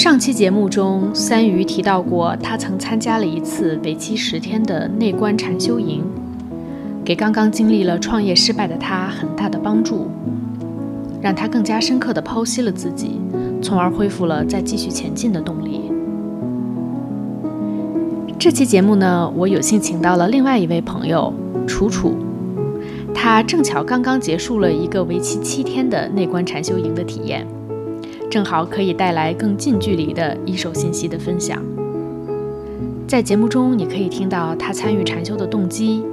上期节目中，三鱼提到过，他曾参加了一次为期十天的内观禅修营，给刚刚经历了创业失败的他很大的帮助，让他更加深刻地剖析了自己，从而恢复了再继续前进的动力。这期节目呢，我有幸请到了另外一位朋友楚楚，他正巧刚刚结束了一个为期七天的内观禅修营的体验。正好可以带来更近距离的一手信息的分享。在节目中，你可以听到他参与禅修的动机、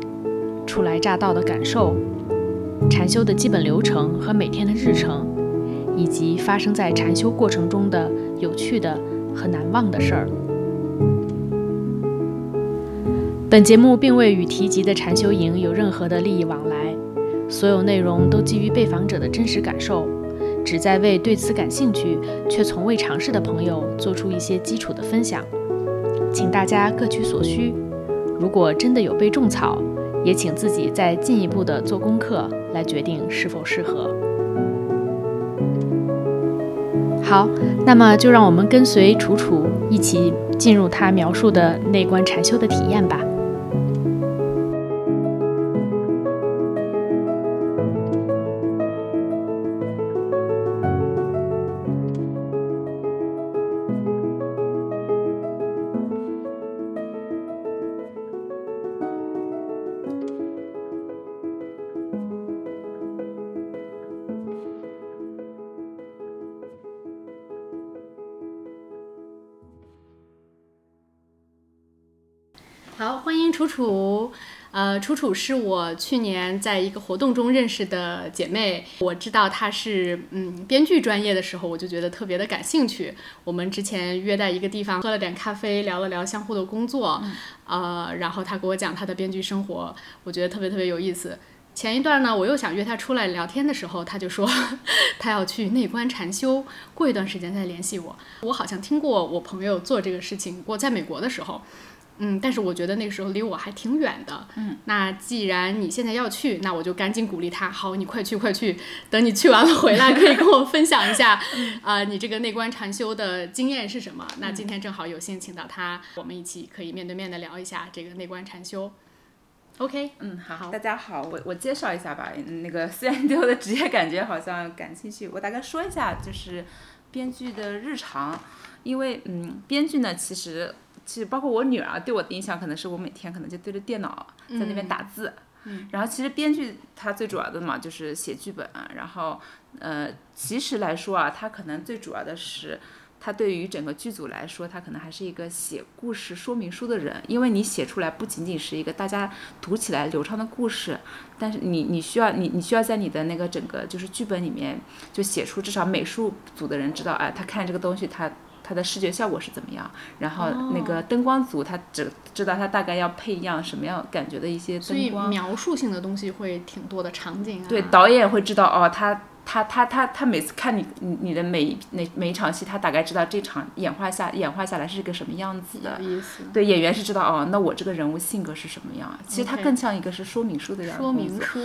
初来乍到的感受、禅修的基本流程和每天的日程，以及发生在禅修过程中的有趣的和难忘的事儿。本节目并未与提及的禅修营有任何的利益往来，所有内容都基于被访者的真实感受。旨在为对此感兴趣却从未尝试的朋友做出一些基础的分享，请大家各取所需。如果真的有被种草，也请自己再进一步的做功课来决定是否适合。好，那么就让我们跟随楚楚一起进入他描述的内观禅修的体验吧。好，欢迎楚楚。呃，楚楚是我去年在一个活动中认识的姐妹。我知道她是嗯编剧专业的时候，我就觉得特别的感兴趣。我们之前约在一个地方喝了点咖啡，聊了聊相互的工作。呃，然后她给我讲她的编剧生活，我觉得特别特别有意思。前一段呢，我又想约她出来聊天的时候，她就说 她要去内观禅修，过一段时间再联系我。我好像听过我朋友做这个事情，我在美国的时候。嗯，但是我觉得那个时候离我还挺远的。嗯，那既然你现在要去，那我就赶紧鼓励他。好，你快去快去，等你去完了回来，可以跟我分享一下，啊，你这个内观禅修的经验是什么？那今天正好有幸请到他，我们一起可以面对面的聊一下这个内观禅修。OK，嗯，好，大家好，我我介绍一下吧。那个 虽然对我的职业感觉好像感兴趣，我大概说一下，就是编剧的日常，因为嗯，编剧呢其实。其实包括我女儿对我的印象，可能是我每天可能就对着电脑在那边打字。嗯。然后其实编剧他最主要的嘛就是写剧本，然后呃其实来说啊，他可能最主要的是他对于整个剧组来说，他可能还是一个写故事说明书的人，因为你写出来不仅仅是一个大家读起来流畅的故事，但是你你需要你你需要在你的那个整个就是剧本里面就写出至少美术组的人知道，哎，他看这个东西他。它的视觉效果是怎么样？然后那个灯光组他只知道他大概要配一样什么样感觉的一些灯光。所以描述性的东西会挺多的场景啊。对，导演会知道哦，他他他他他每次看你你你的每每每一场戏，他大概知道这场演化下演化下来是个什么样子的。意思。对，演员是知道哦，那我这个人物性格是什么样？其实它更像一个是说明书的样子。说明书。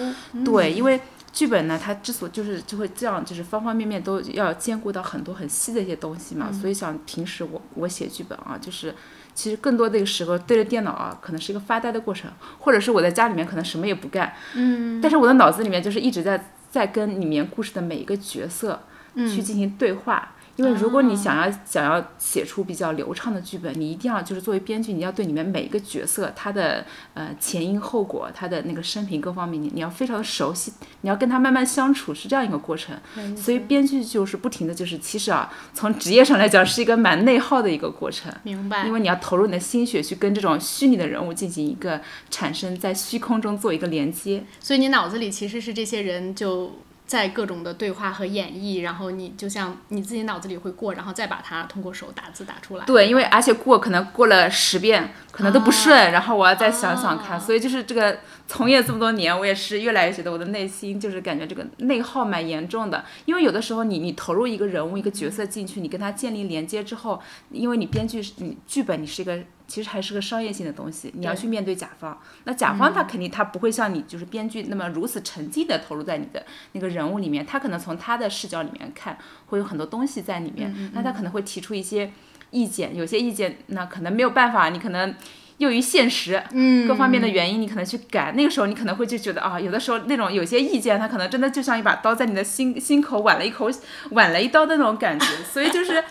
对，因为。剧本呢，它之所就是就会这样，就是方方面面都要兼顾到很多很细的一些东西嘛。所以像平时我我写剧本啊，就是其实更多的时候对着电脑啊，可能是一个发呆的过程，或者是我在家里面可能什么也不干，嗯，但是我的脑子里面就是一直在在跟里面故事的每一个角色去进行对话。因为如果你想要想要写出比较流畅的剧本，你一定要就是作为编剧，你要对里面每一个角色他的呃前因后果，他的那个生平各方面，你你要非常的熟悉，你要跟他慢慢相处，是这样一个过程。所以编剧就是不停的就是，其实啊，从职业上来讲是一个蛮内耗的一个过程。明白。因为你要投入你的心血去跟这种虚拟的人物进行一个产生，在虚空中做一个连接。所以你脑子里其实是这些人就。在各种的对话和演绎，然后你就像你自己脑子里会过，然后再把它通过手打字打出来。对，因为而且过可能过了十遍，可能都不顺，然后我要再想想看。所以就是这个从业这么多年，我也是越来越觉得我的内心就是感觉这个内耗蛮严重的。因为有的时候你你投入一个人物一个角色进去，你跟他建立连接之后，因为你编剧你剧本你是一个。其实还是个商业性的东西，你要去面对甲方。那甲方他肯定他不会像你就是编剧那么如此沉浸的投入在你的那个人物里面，他可能从他的视角里面看，会有很多东西在里面。那他可能会提出一些意见，有些意见那可能没有办法，你可能。由于现实，嗯，各方面的原因，你可能去改。那个时候，你可能会就觉得啊，有的时候那种有些意见，它可能真的就像一把刀在你的心心口剜了一口，剜了一刀的那种感觉。所以就是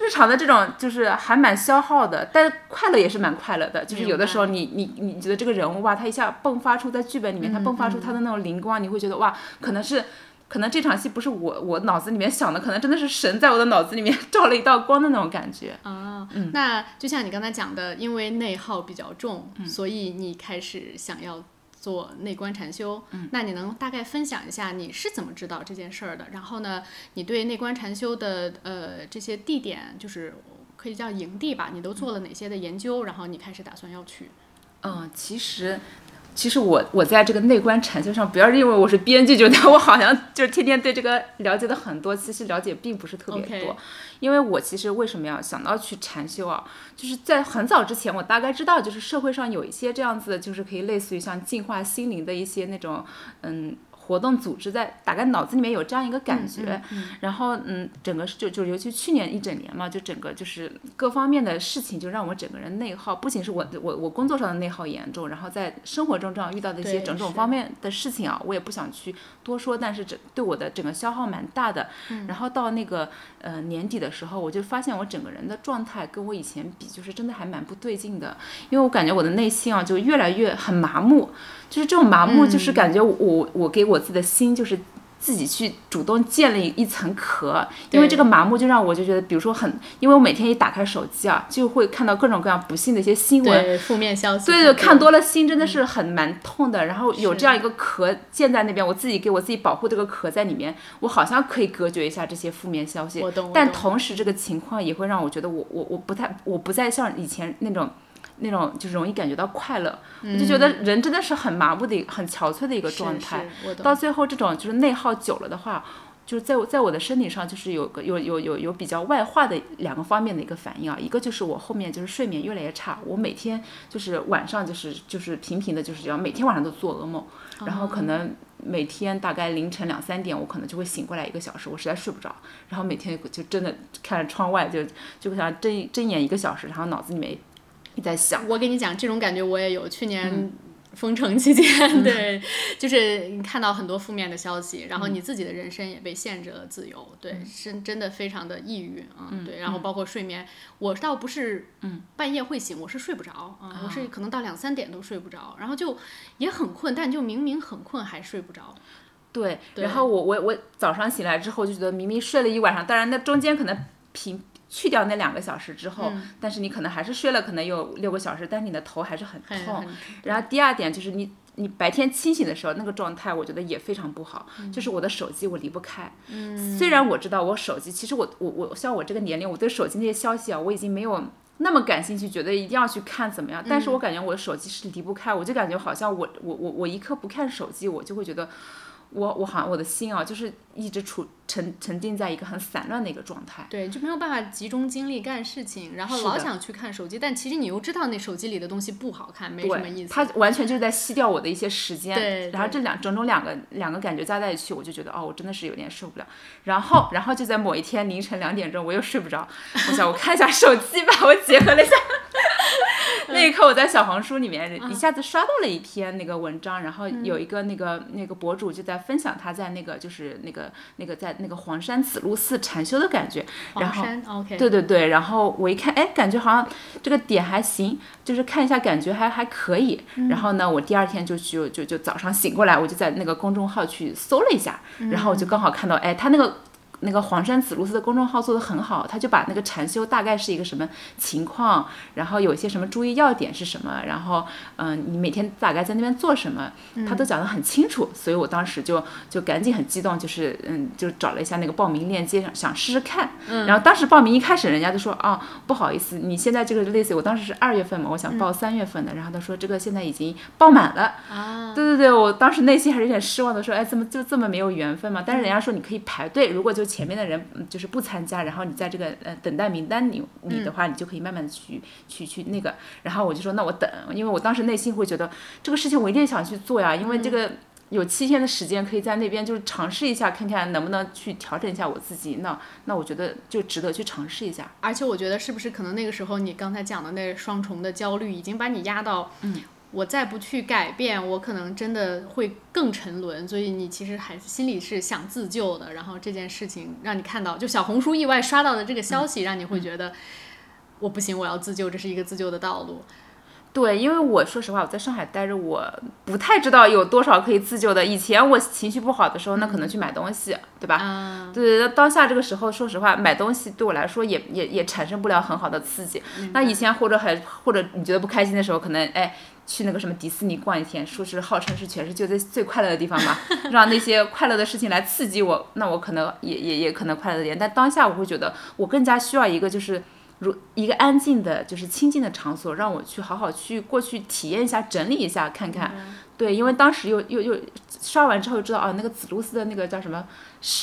日常的这种，就是还蛮消耗的，但快乐也是蛮快乐的。就是有的时候，你你你觉得这个人物哇，他一下迸发出在剧本里面，他迸发出他的那种灵光，你会觉得哇，可能是。可能这场戏不是我我脑子里面想的，可能真的是神在我的脑子里面 照了一道光的那种感觉啊。那就像你刚才讲的，因为内耗比较重，所以你开始想要做内观禅修。那你能大概分享一下你是怎么知道这件事儿的？然后呢，你对内观禅修的呃这些地点，就是可以叫营地吧，你都做了哪些的研究？然后你开始打算要去？嗯，其实。其实我我在这个内观禅修上，不要认为我是编剧，觉得 我好像就是天天对这个了解的很多，其实了解并不是特别多。因为我其实为什么要想到去禅修啊？就是在很早之前，我大概知道，就是社会上有一些这样子，就是可以类似于像净化心灵的一些那种，嗯。活动组织在大概脑子里面有这样一个感觉，然后嗯，整个就就尤其去年一整年嘛，就整个就是各方面的事情就让我整个人内耗，不仅是我我我工作上的内耗严重，然后在生活中这样遇到的一些种种方面的事情啊，我也不想去多说，但是整对我的整个消耗蛮大的。然后到那个呃年底的时候，我就发现我整个人的状态跟我以前比，就是真的还蛮不对劲的，因为我感觉我的内心啊就越来越很麻木。就是这种麻木，就是感觉我我给我自己的心，就是自己去主动建立一层壳，因为这个麻木就让我就觉得，比如说很，因为我每天一打开手机啊，就会看到各种各样不幸的一些新闻，负面消息，对对，看多了心真的是很蛮痛的。然后有这样一个壳建在那边，我自己给我自己保护这个壳在里面，我好像可以隔绝一下这些负面消息。但同时这个情况也会让我觉得，我我我不太，我不再像以前那种。那种就是容易感觉到快乐，我就觉得人真的是很麻木的、很憔悴的一个状态。到最后，这种就是内耗久了的话，就是在在我的身体上，就是有个有有有有比较外化的两个方面的一个反应啊。一个就是我后面就是睡眠越来越差，我每天就是晚上就是就是频频的，就是这样，每天晚上都做噩梦，然后可能每天大概凌晨两三点，我可能就会醒过来一个小时，我实在睡不着，然后每天就真的看着窗外，就就想睁睁眼一个小时，然后脑子里面。你在想，我跟你讲，这种感觉我也有。去年封城期间，对，就是你看到很多负面的消息，然后你自己的人生也被限制了自由，对，是真的非常的抑郁啊，对。然后包括睡眠，我倒不是半夜会醒，我是睡不着啊，我是可能到两三点都睡不着，然后就也很困，但就明明很困还睡不着。对，然后我我我早上醒来之后就觉得明明睡了一晚上，当然那中间可能平。去掉那两个小时之后，但是你可能还是睡了，可能有六个小时，但是你的头还是很痛。然后第二点就是你你白天清醒的时候那个状态，我觉得也非常不好。就是我的手机我离不开。虽然我知道我手机，其实我我我像我这个年龄，我对手机那些消息啊，我已经没有那么感兴趣，觉得一定要去看怎么样。但是我感觉我的手机是离不开，我就感觉好像我我我我一刻不看手机，我就会觉得。我我好像我的心啊，就是一直处沉沉浸在一个很散乱的一个状态，对，就没有办法集中精力干事情，然后老想去看手机，但其实你又知道那手机里的东西不好看，没什么意思。它完全就是在吸掉我的一些时间，对。然后这两种种两个两个感觉加在一起，我就觉得哦，我真的是有点受不了。然后然后就在某一天凌晨两点钟，我又睡不着，我想我看一下手机吧，我结合了一下。那一刻，我在小红书里面一下子刷到了一篇那个文章，然后有一个那个那个博主就在分享他在那个就是那个那个在那个黄山紫露寺禅修的感觉。然后对对对，然后我一看，哎，感觉好像这个点还行，就是看一下感觉还还可以。然后呢，我第二天就就就就早上醒过来，我就在那个公众号去搜了一下，然后我就刚好看到，哎，他那个。那个黄山紫露寺的公众号做得很好，他就把那个禅修大概是一个什么情况，然后有一些什么注意要点是什么，然后嗯，你每天大概在那边做什么，他都讲得很清楚，所以我当时就就赶紧很激动，就是嗯，就找了一下那个报名链接，想试试看。然后当时报名一开始，人家就说啊，不好意思，你现在这个类似于我当时是二月份嘛，我想报三月份的，然后他说这个现在已经报满了。啊，对对对，我当时内心还是有点失望的，说哎，怎么就这么没有缘分嘛？但是人家说你可以排队，如果就。前面的人嗯就是不参加，然后你在这个呃等待名单里里的话，你就可以慢慢的去去去那个。然后我就说那我等，因为我当时内心会觉得这个事情我一定想去做呀，因为这个。有七天的时间可以在那边就是尝试一下，看看能不能去调整一下我自己。那那我觉得就值得去尝试一下。而且我觉得是不是可能那个时候你刚才讲的那双重的焦虑已经把你压到，嗯，我再不去改变，我可能真的会更沉沦。所以你其实还心里是想自救的。然后这件事情让你看到，就小红书意外刷到的这个消息，让你会觉得我不行，我要自救，这是一个自救的道路。对，因为我说实话，我在上海待着，我不太知道有多少可以自救的。以前我情绪不好的时候，那可能去买东西，对吧？嗯，对，当下这个时候，说实话，买东西对我来说也也也产生不了很好的刺激。那以前或者还或者你觉得不开心的时候，可能哎去那个什么迪士尼逛一天，说是号称是全世界最最快乐的地方嘛，让那些快乐的事情来刺激我，那我可能也也也可能快乐点。但当下我会觉得，我更加需要一个就是。如一个安静的，就是清静的场所，让我去好好去过去体验一下，整理一下，看看。对，因为当时又又又刷完之后知道啊，那个紫露丝的那个叫什么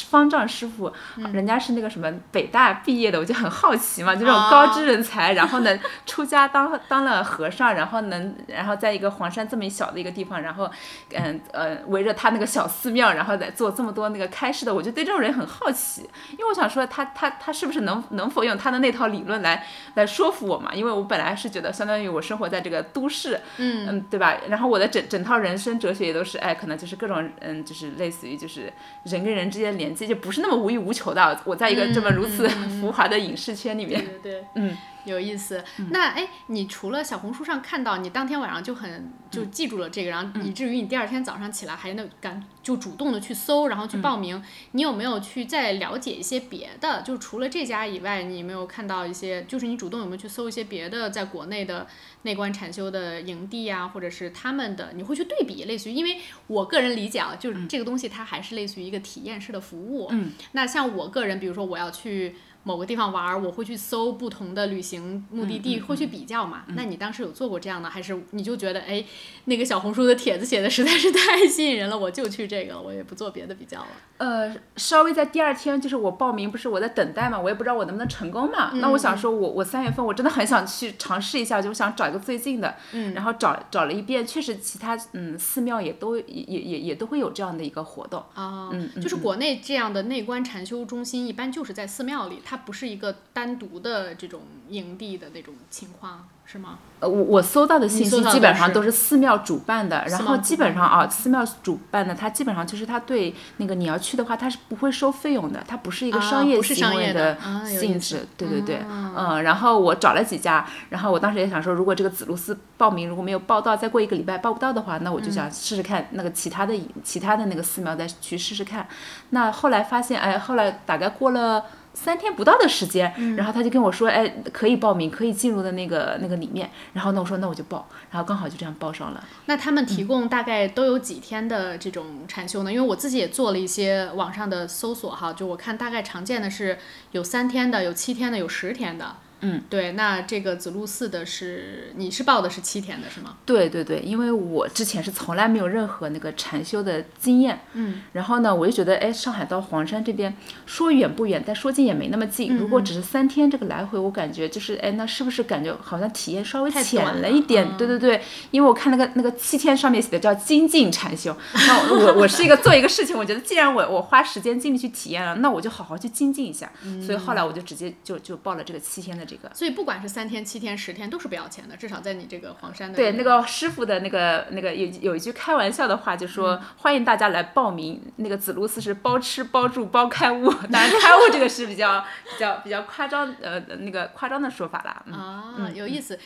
方丈师傅，人家是那个什么北大毕业的，我就很好奇嘛，就这种高知人才，然后呢出家当当了和尚，然后能然后在一个黄山这么一小的一个地方，然后嗯呃围着他那个小寺庙，然后再做这么多那个开示的，我就对这种人很好奇，因为我想说他他他是不是能能否用他的那套理论来来说服我嘛？因为我本来是觉得相当于我生活在这个都市，嗯嗯对吧？然后我的整整套。人生哲学也都是哎，可能就是各种嗯，就是类似于就是人跟人之间连接，就不是那么无欲无求的。我在一个这么如此浮华的影视圈里面，对对对，嗯，有意思。那哎，你除了小红书上看到，你当天晚上就很就记住了这个，然后以至于你第二天早上起来还能敢就主动的去搜，然后去报名。你有没有去再了解一些别的？就除了这家以外，你有没有看到一些？就是你主动有没有去搜一些别的在国内的？内观禅修的营地啊，或者是他们的，你会去对比，类似于，因为我个人理解啊，就是这个东西它还是类似于一个体验式的服务。嗯，那像我个人，比如说我要去。某个地方玩，我会去搜不同的旅行目的地，会去比较嘛？那你当时有做过这样的，还是你就觉得哎，那个小红书的帖子写的实在是太吸引人了，我就去这个，我也不做别的比较了。呃，稍微在第二天，就是我报名，不是我在等待嘛，我也不知道我能不能成功嘛。那我想说，我我三月份我真的很想去尝试一下，就想找一个最近的，嗯，然后找找了一遍，确实其他嗯寺庙也都也也也都会有这样的一个活动啊，嗯，就是国内这样的内观禅修中心，一般就是在寺庙里，它不是一个单独的这种营地的那种情况。是吗？呃，我我搜到的信息基本上都是寺庙主办的，然后基本上啊，寺庙主办的，它基本上就是它对那个你要去的话，它是不会收费用的，它不是一个商业行为的性质，对对对，嗯，然后我找了几家，然后我当时也想说，如果这个子路寺报名如果没有报到，再过一个礼拜报不到的话，那我就想试试看那个其他的其他的那个寺庙再去试试看，那后来发现，哎，后来大概过了。三天不到的时间，然后他就跟我说，哎，可以报名，可以进入的那个那个里面。然后那我说那我就报，然后刚好就这样报上了。那他们提供大概都有几天的这种禅修呢？因为我自己也做了一些网上的搜索哈，就我看大概常见的是有三天的，有七天的，有十天的。嗯，对，那这个子路寺的是你是报的是七天的是吗？对对对，因为我之前是从来没有任何那个禅修的经验，嗯，然后呢，我就觉得，哎，上海到黄山这边说远不远，但说近也没那么近。如果只是三天这个来回，我感觉就是，哎，那是不是感觉好像体验稍微浅了一点？对对对，因为我看那个那个七天上面写的叫精进禅修，那我我是一个做一个事情，我觉得既然我我花时间精力去体验了，那我就好好去精进一下。所以后来我就直接就就报了这个七天的。所以不管是三天、七天、十天都是不要钱的，至少在你这个黄山的。对，那个师傅的那个那个有有一句开玩笑的话，就说欢迎大家来报名。那个紫露寺是包吃包住包开悟，当然开悟这个是比较比较比较夸张呃那个夸张的说法啦。啊，有意思。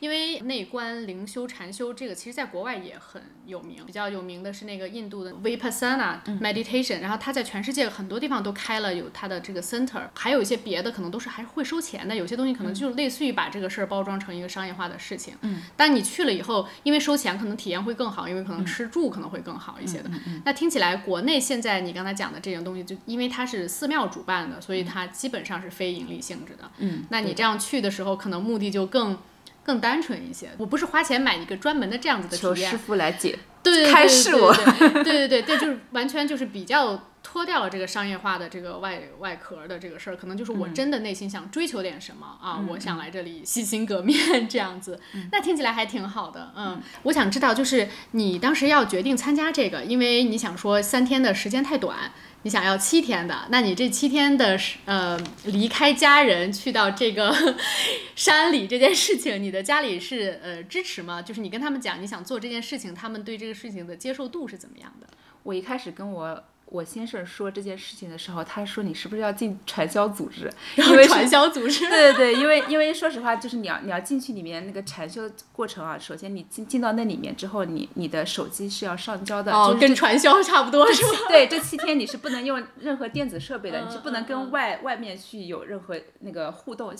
因为内观灵修禅修这个，其实在国外也很有名。比较有名的是那个印度的 Vipassana meditation，然后它在全世界很多地方都开了有它的这个 center，还有一些别的可能都是还会收钱的。有些东西可能就类似于把这个事儿包装成一个商业化的事情。嗯。但你去了以后，因为收钱，可能体验会更好，因为可能吃住可能会更好一些的。那听起来，国内现在你刚才讲的这种东西，就因为它是寺庙主办的，所以它基本上是非盈利性质的。嗯。那你这样去的时候，可能目的就更。更单纯一些。我不是花钱买一个专门的这样子的体验求师，傅来解。对对对开示我对对对对就是完全就是比较脱掉了这个商业化的这个外外壳的这个事儿，可能就是嗯我真的内心想追求点什么、啊，我想来这里洗心革面这样子，嗯那听起来还挺好的，嗯，我想知道就是你当时要决定参加这个，因为你想说三天的时间太短。你想要七天的，那你这七天的呃离开家人去到这个 山里这件事情，你的家里是呃支持吗？就是你跟他们讲你想做这件事情，他们对这个事情的接受度是怎么样的？我一开始跟我我先生说这件事情的时候，他说你是不是要进传销组织？因为传销组织，对对对，因为因为说实话，就是你要你要进去里面那个禅修过程啊，首先你进进到那里面之后，你你的手机是要上交的，哦，就是跟传销差不多是吧？对，这七天你是不能用任何电子设备的，嗯你是不能嗯跟外外面去有任何那个互动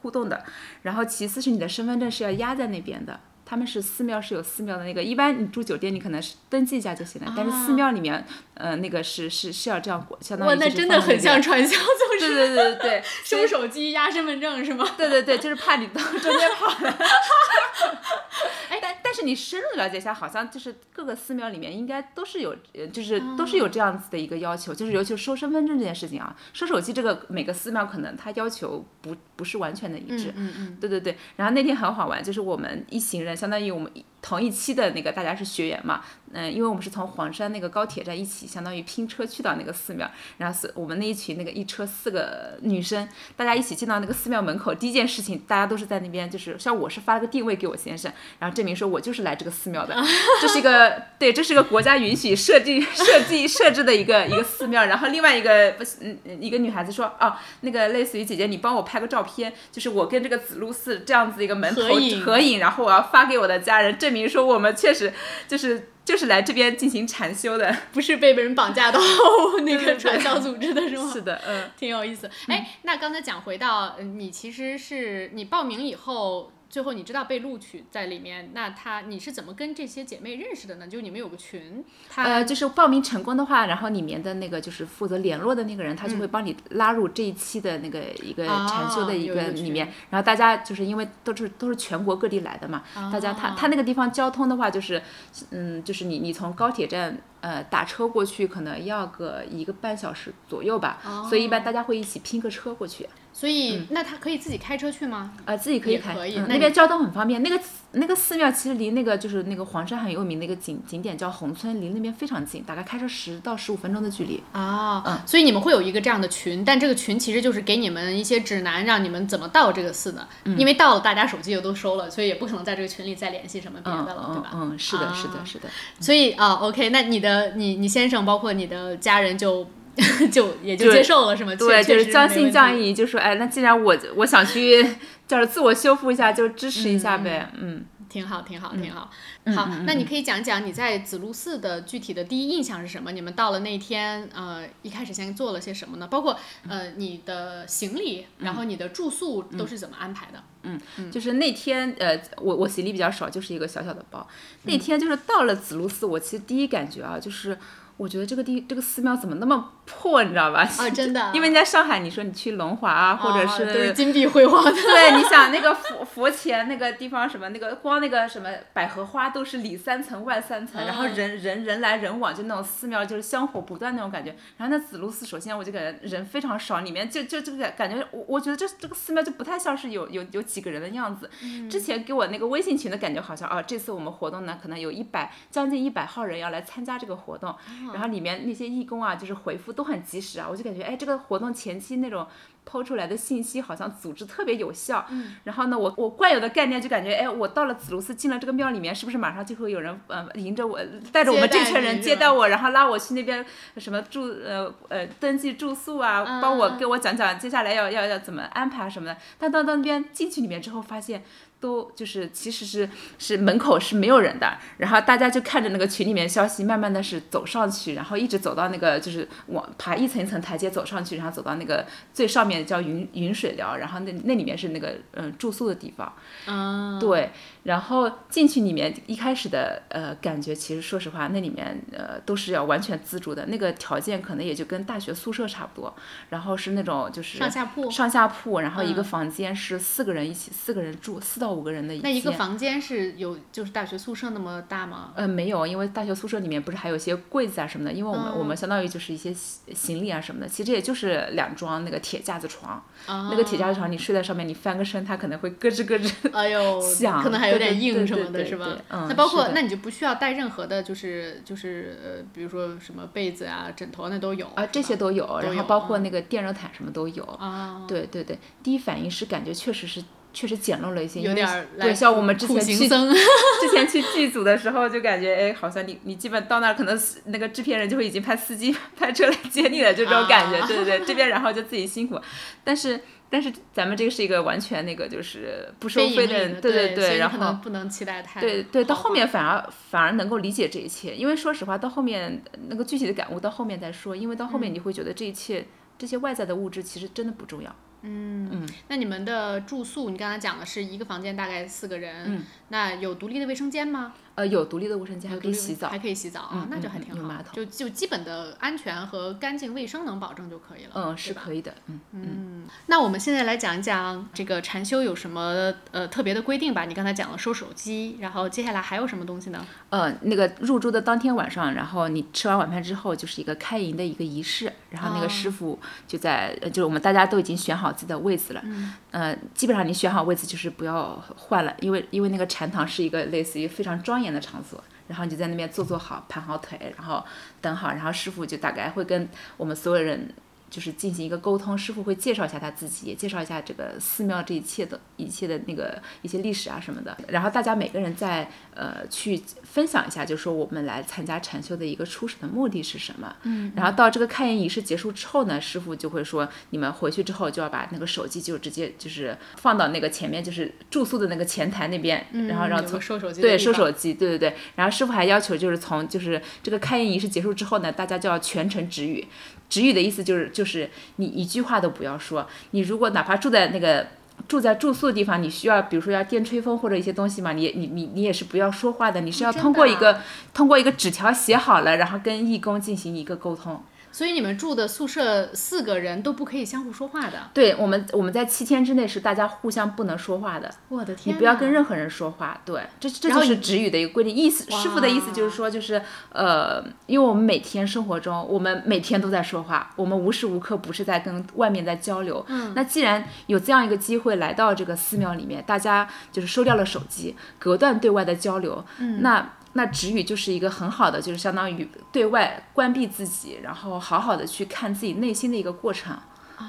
互动的。然后其次是你的身份证是要压在那边的。他们是寺庙是有寺庙的那个，一般你住酒店你可能是登记一下就行了，但是寺庙里面，呃，那个是是是要这样过，相当，于就是那真的很像传销就是，对对对对对，收 手机压身份证是吗？对对对，就是怕你到中间跑了。哎，但但是你深入了解一下，好像就是各个寺庙里面应该都是有，呃就是都是有这样子的一个要求，就是尤其是收身份证这件事情啊，收手机这个每个寺庙可能它要求不不是完全的一致。嗯嗯对对对，然后那天很好玩，就是我们一行人，相当于我们同一期的那个大家是学员嘛，嗯、因为我们是从黄山那个高铁站一起，相当于拼车去到那个寺庙，然后是我们那一群那个一车四个女生，大家一起进到那个寺庙门口，第一件事情大家都是在那边，就是像我是发了个定位给我先生，然后证明说我就是来这个寺庙的，这是一个对，这是个国家允许设计设计设置的一个一个寺庙，然后另外一个不是嗯嗯一个女孩子说哦，那个类似于姐姐你帮我拍个照片，就是我跟这个紫路寺这样子一个门头合影。合影，然后我要发给我的家人，证明说我们确实就是就是来这边进行禅修的。不是被别人绑架到 那个传销组织的是吗？是的，嗯。挺有意思。哎，那刚才讲回到，呃你其实是你报名以后，最后你知道被录取在里面，那他你是怎么跟这些姐妹认识的呢？就你们有个群，他、呃，就是报名成功的话，然后里面的那个就是负责联络的那个人，他就会帮你拉入这一期的那个一个禅修的一个里面。然后大家就是因为都是都是全国各地来的嘛，大家他哦他那个地方交通的话，就是嗯，就是你你从高铁站呃打车过去，可能要个一个半小时左右吧，所以一般大家会一起拼个车过去。所以、那他可以自己开车去吗？呃，自己可以开，可以那你嗯那边交通很方便。那个那个寺庙其实离那个就是那个黄山很有名的一个景景点叫宏村，离那边非常近，大概开车十到十五分钟的距离。啊、嗯所以你们会有一个这样的群，但这个群其实就是给你们一些指南，让你们怎么到这个寺的。嗯因为到了大家手机又都收了，所以也不可能在这个群里再联系什么别嗯的了，对吧？嗯嗯，是的，是啊的，是的。所以啊，OK，那你的你你先生包括你的家人就 就也就接受了是吗？对，就是将信将。疑，就说哎，那既然我我想去，就是自我修复一下，就支持一下呗。嗯，挺好，挺好，挺好。嗯好，那你可以讲讲你在紫路寺的具体的第一印象是什么？你们到了那天，呃，一开始先做了些什么呢？包括呃你的行李，然后你的住宿都是怎么安排的？嗯就是那天呃，我我行李比较少，就是一个小小的包。嗯那天就是到了紫路寺，我其实第一感觉啊，就是我觉得这个地这个寺庙怎么那么破，你知道吧？啊，真的，因为你在上海，你说你去龙华啊，或者哦是都是金碧辉煌的。对，你想那个佛佛前那个地方什么那个光那个什么百合花都是里三层外三层，然后嗯人人人来人往，就那种寺庙就是香火不断那种感觉。然后那紫路寺，首先我就感觉人非常少，里面就就就感感觉，我我觉得这这个寺庙就不太像是有有有几个人的样子。之前给我那个微信群的感觉好像哦，这次我们活动呢可能有一百将近一百号人要来参加这个活动，然后里面那些义工啊就是回复都很及时啊，我就感觉哎这个活动前期那种。抛出来的信息好像组织特别有效，嗯，然后呢，我我惯有的概念就感觉，哎，我到了紫卢寺，进了这个庙里面，是不是马上就会有人，呃，迎着我，带着我们这群人接待你接待我，然后拉我去那边什么住，呃呃，登记住宿啊，嗯帮我给我讲讲接下来要要要怎么安排什么的。但到到那边进去里面之后，发现都就是其实是是门口是没有人的，然后大家就看着那个群里面消息，慢慢的是走上去，然后一直走到那个就是往爬一层一层台阶走上去，然后走到那个最上面。叫云云水疗，然后那那里面是那个嗯住宿的地方。啊，对，然后进去里面一开始的呃感觉，其实说实话，那里面呃都是要完全自助的，那个条件可能也就跟大学宿舍差不多，然后是那种就是上下铺。上下铺，然后一个嗯房间是四个人一起，四个人住，四到五个人的一间。那一个房间是有就是大学宿舍那么大吗？呃，没有，因为大学宿舍里面不是还有一些柜子啊什么的，因为我们、嗯我们相当于就是一些行行李啊什么的，其实也就是两张那个铁架子床，啊，那个铁架子床你睡在上面，你翻个身，它可能会咯吱咯吱。哎呦，响可能还有点硬什么的，是吧那包括那你就不需要带任何的，就是就是呃，比如说什么被子啊、枕头那都有啊，这些都有，然后包括嗯那个电热毯什么都有。啊，对对对，第一反应是感觉确实是确实简陋了一些，有点儿对，像我们 之前去僧。之前去剧组的时候，就感觉哎，好像你你基本到那儿，可能是那个制片人就会已经派司机派车来接你了，就这种感觉。啊。对对对，这边然后就自己辛苦，但是但是咱们这个是一个完全那个就是不收费的，的，对对，对，然后不能期待太对对，到后面反而反而能够理解这一切，因为说实话，到后面那个具体的感悟到后面再说，因为到后嗯。面你会觉得这一切、这些外在的物质其实真的不重要。嗯那你们的住宿，你刚才讲的是一个房间大概四个人，嗯那有独立的卫生间吗？呃，有独立的卫生间，还可以洗澡。还可以洗澡啊嗯，那就嗯还挺好嗯有马，桶就就基本的安全和干净卫生能保证就可以了。嗯，是可以的。嗯嗯。那我们现在来讲一讲这个禅修有什么呃特别的规定吧？你刚才讲了收手机，然后接下来还有什么东西呢？呃，那个入住的当天晚上，然后你吃完晚饭之后，就是一个开营的一个仪式，然后那哦个师傅就在，呃就是我们大家都已经选好自己的位置了，嗯，呃，基本上你选好位置就是不要换了，因为因为那个禅堂是一个类似于非常庄严的场所，然后你就在那边坐坐好，盘好腿，然后等好，然后师傅就大概会跟我们所有人。就是进行一个沟通，师傅会介绍一下他自己，也介绍一下这个寺庙这一切的一切的那个一些历史啊什么的。然后大家每个人再呃去分享一下，就说我们来参加禅修的一个初始的目的是什么。嗯。然后到这个开营仪式结束之后呢，师傅就会说，你们回去之后就要把那个手机就直接就是放到那个前面，就是住宿的那个前台那边，然后让从收手机对，收手机，对对对。然后师傅还要求，就是从就是这个开营仪式结束之后呢，大家就要全程止语。止语的意思就是就是你一句话都不要说。你如果哪怕住在那个住在住宿的地方，你需要比如说要电吹风或者一些东西嘛，你你你你也是不要说话的，你是要通过一个、通过一个纸条写好了，然后跟义工进行一个沟通。所以你们住的宿舍四个人都不可以相互说话的。对我们，我们在七天之内是大家互相不能说话的，我的天！你不要跟任何人说话。对，这这就是止语的一个规定。意思，师傅的意思就是说，就是呃，因为我们每天生活中，我们每天都在说话，我们无时无刻不是在跟外面在交流。嗯，那既然有这样一个机会来到这个寺庙里面，大家就是收掉了手机，隔断对外的交流，嗯，那。那止语就是一个很好的，就是相当于对外关闭自己，然后好好的去看自己内心的一个过程。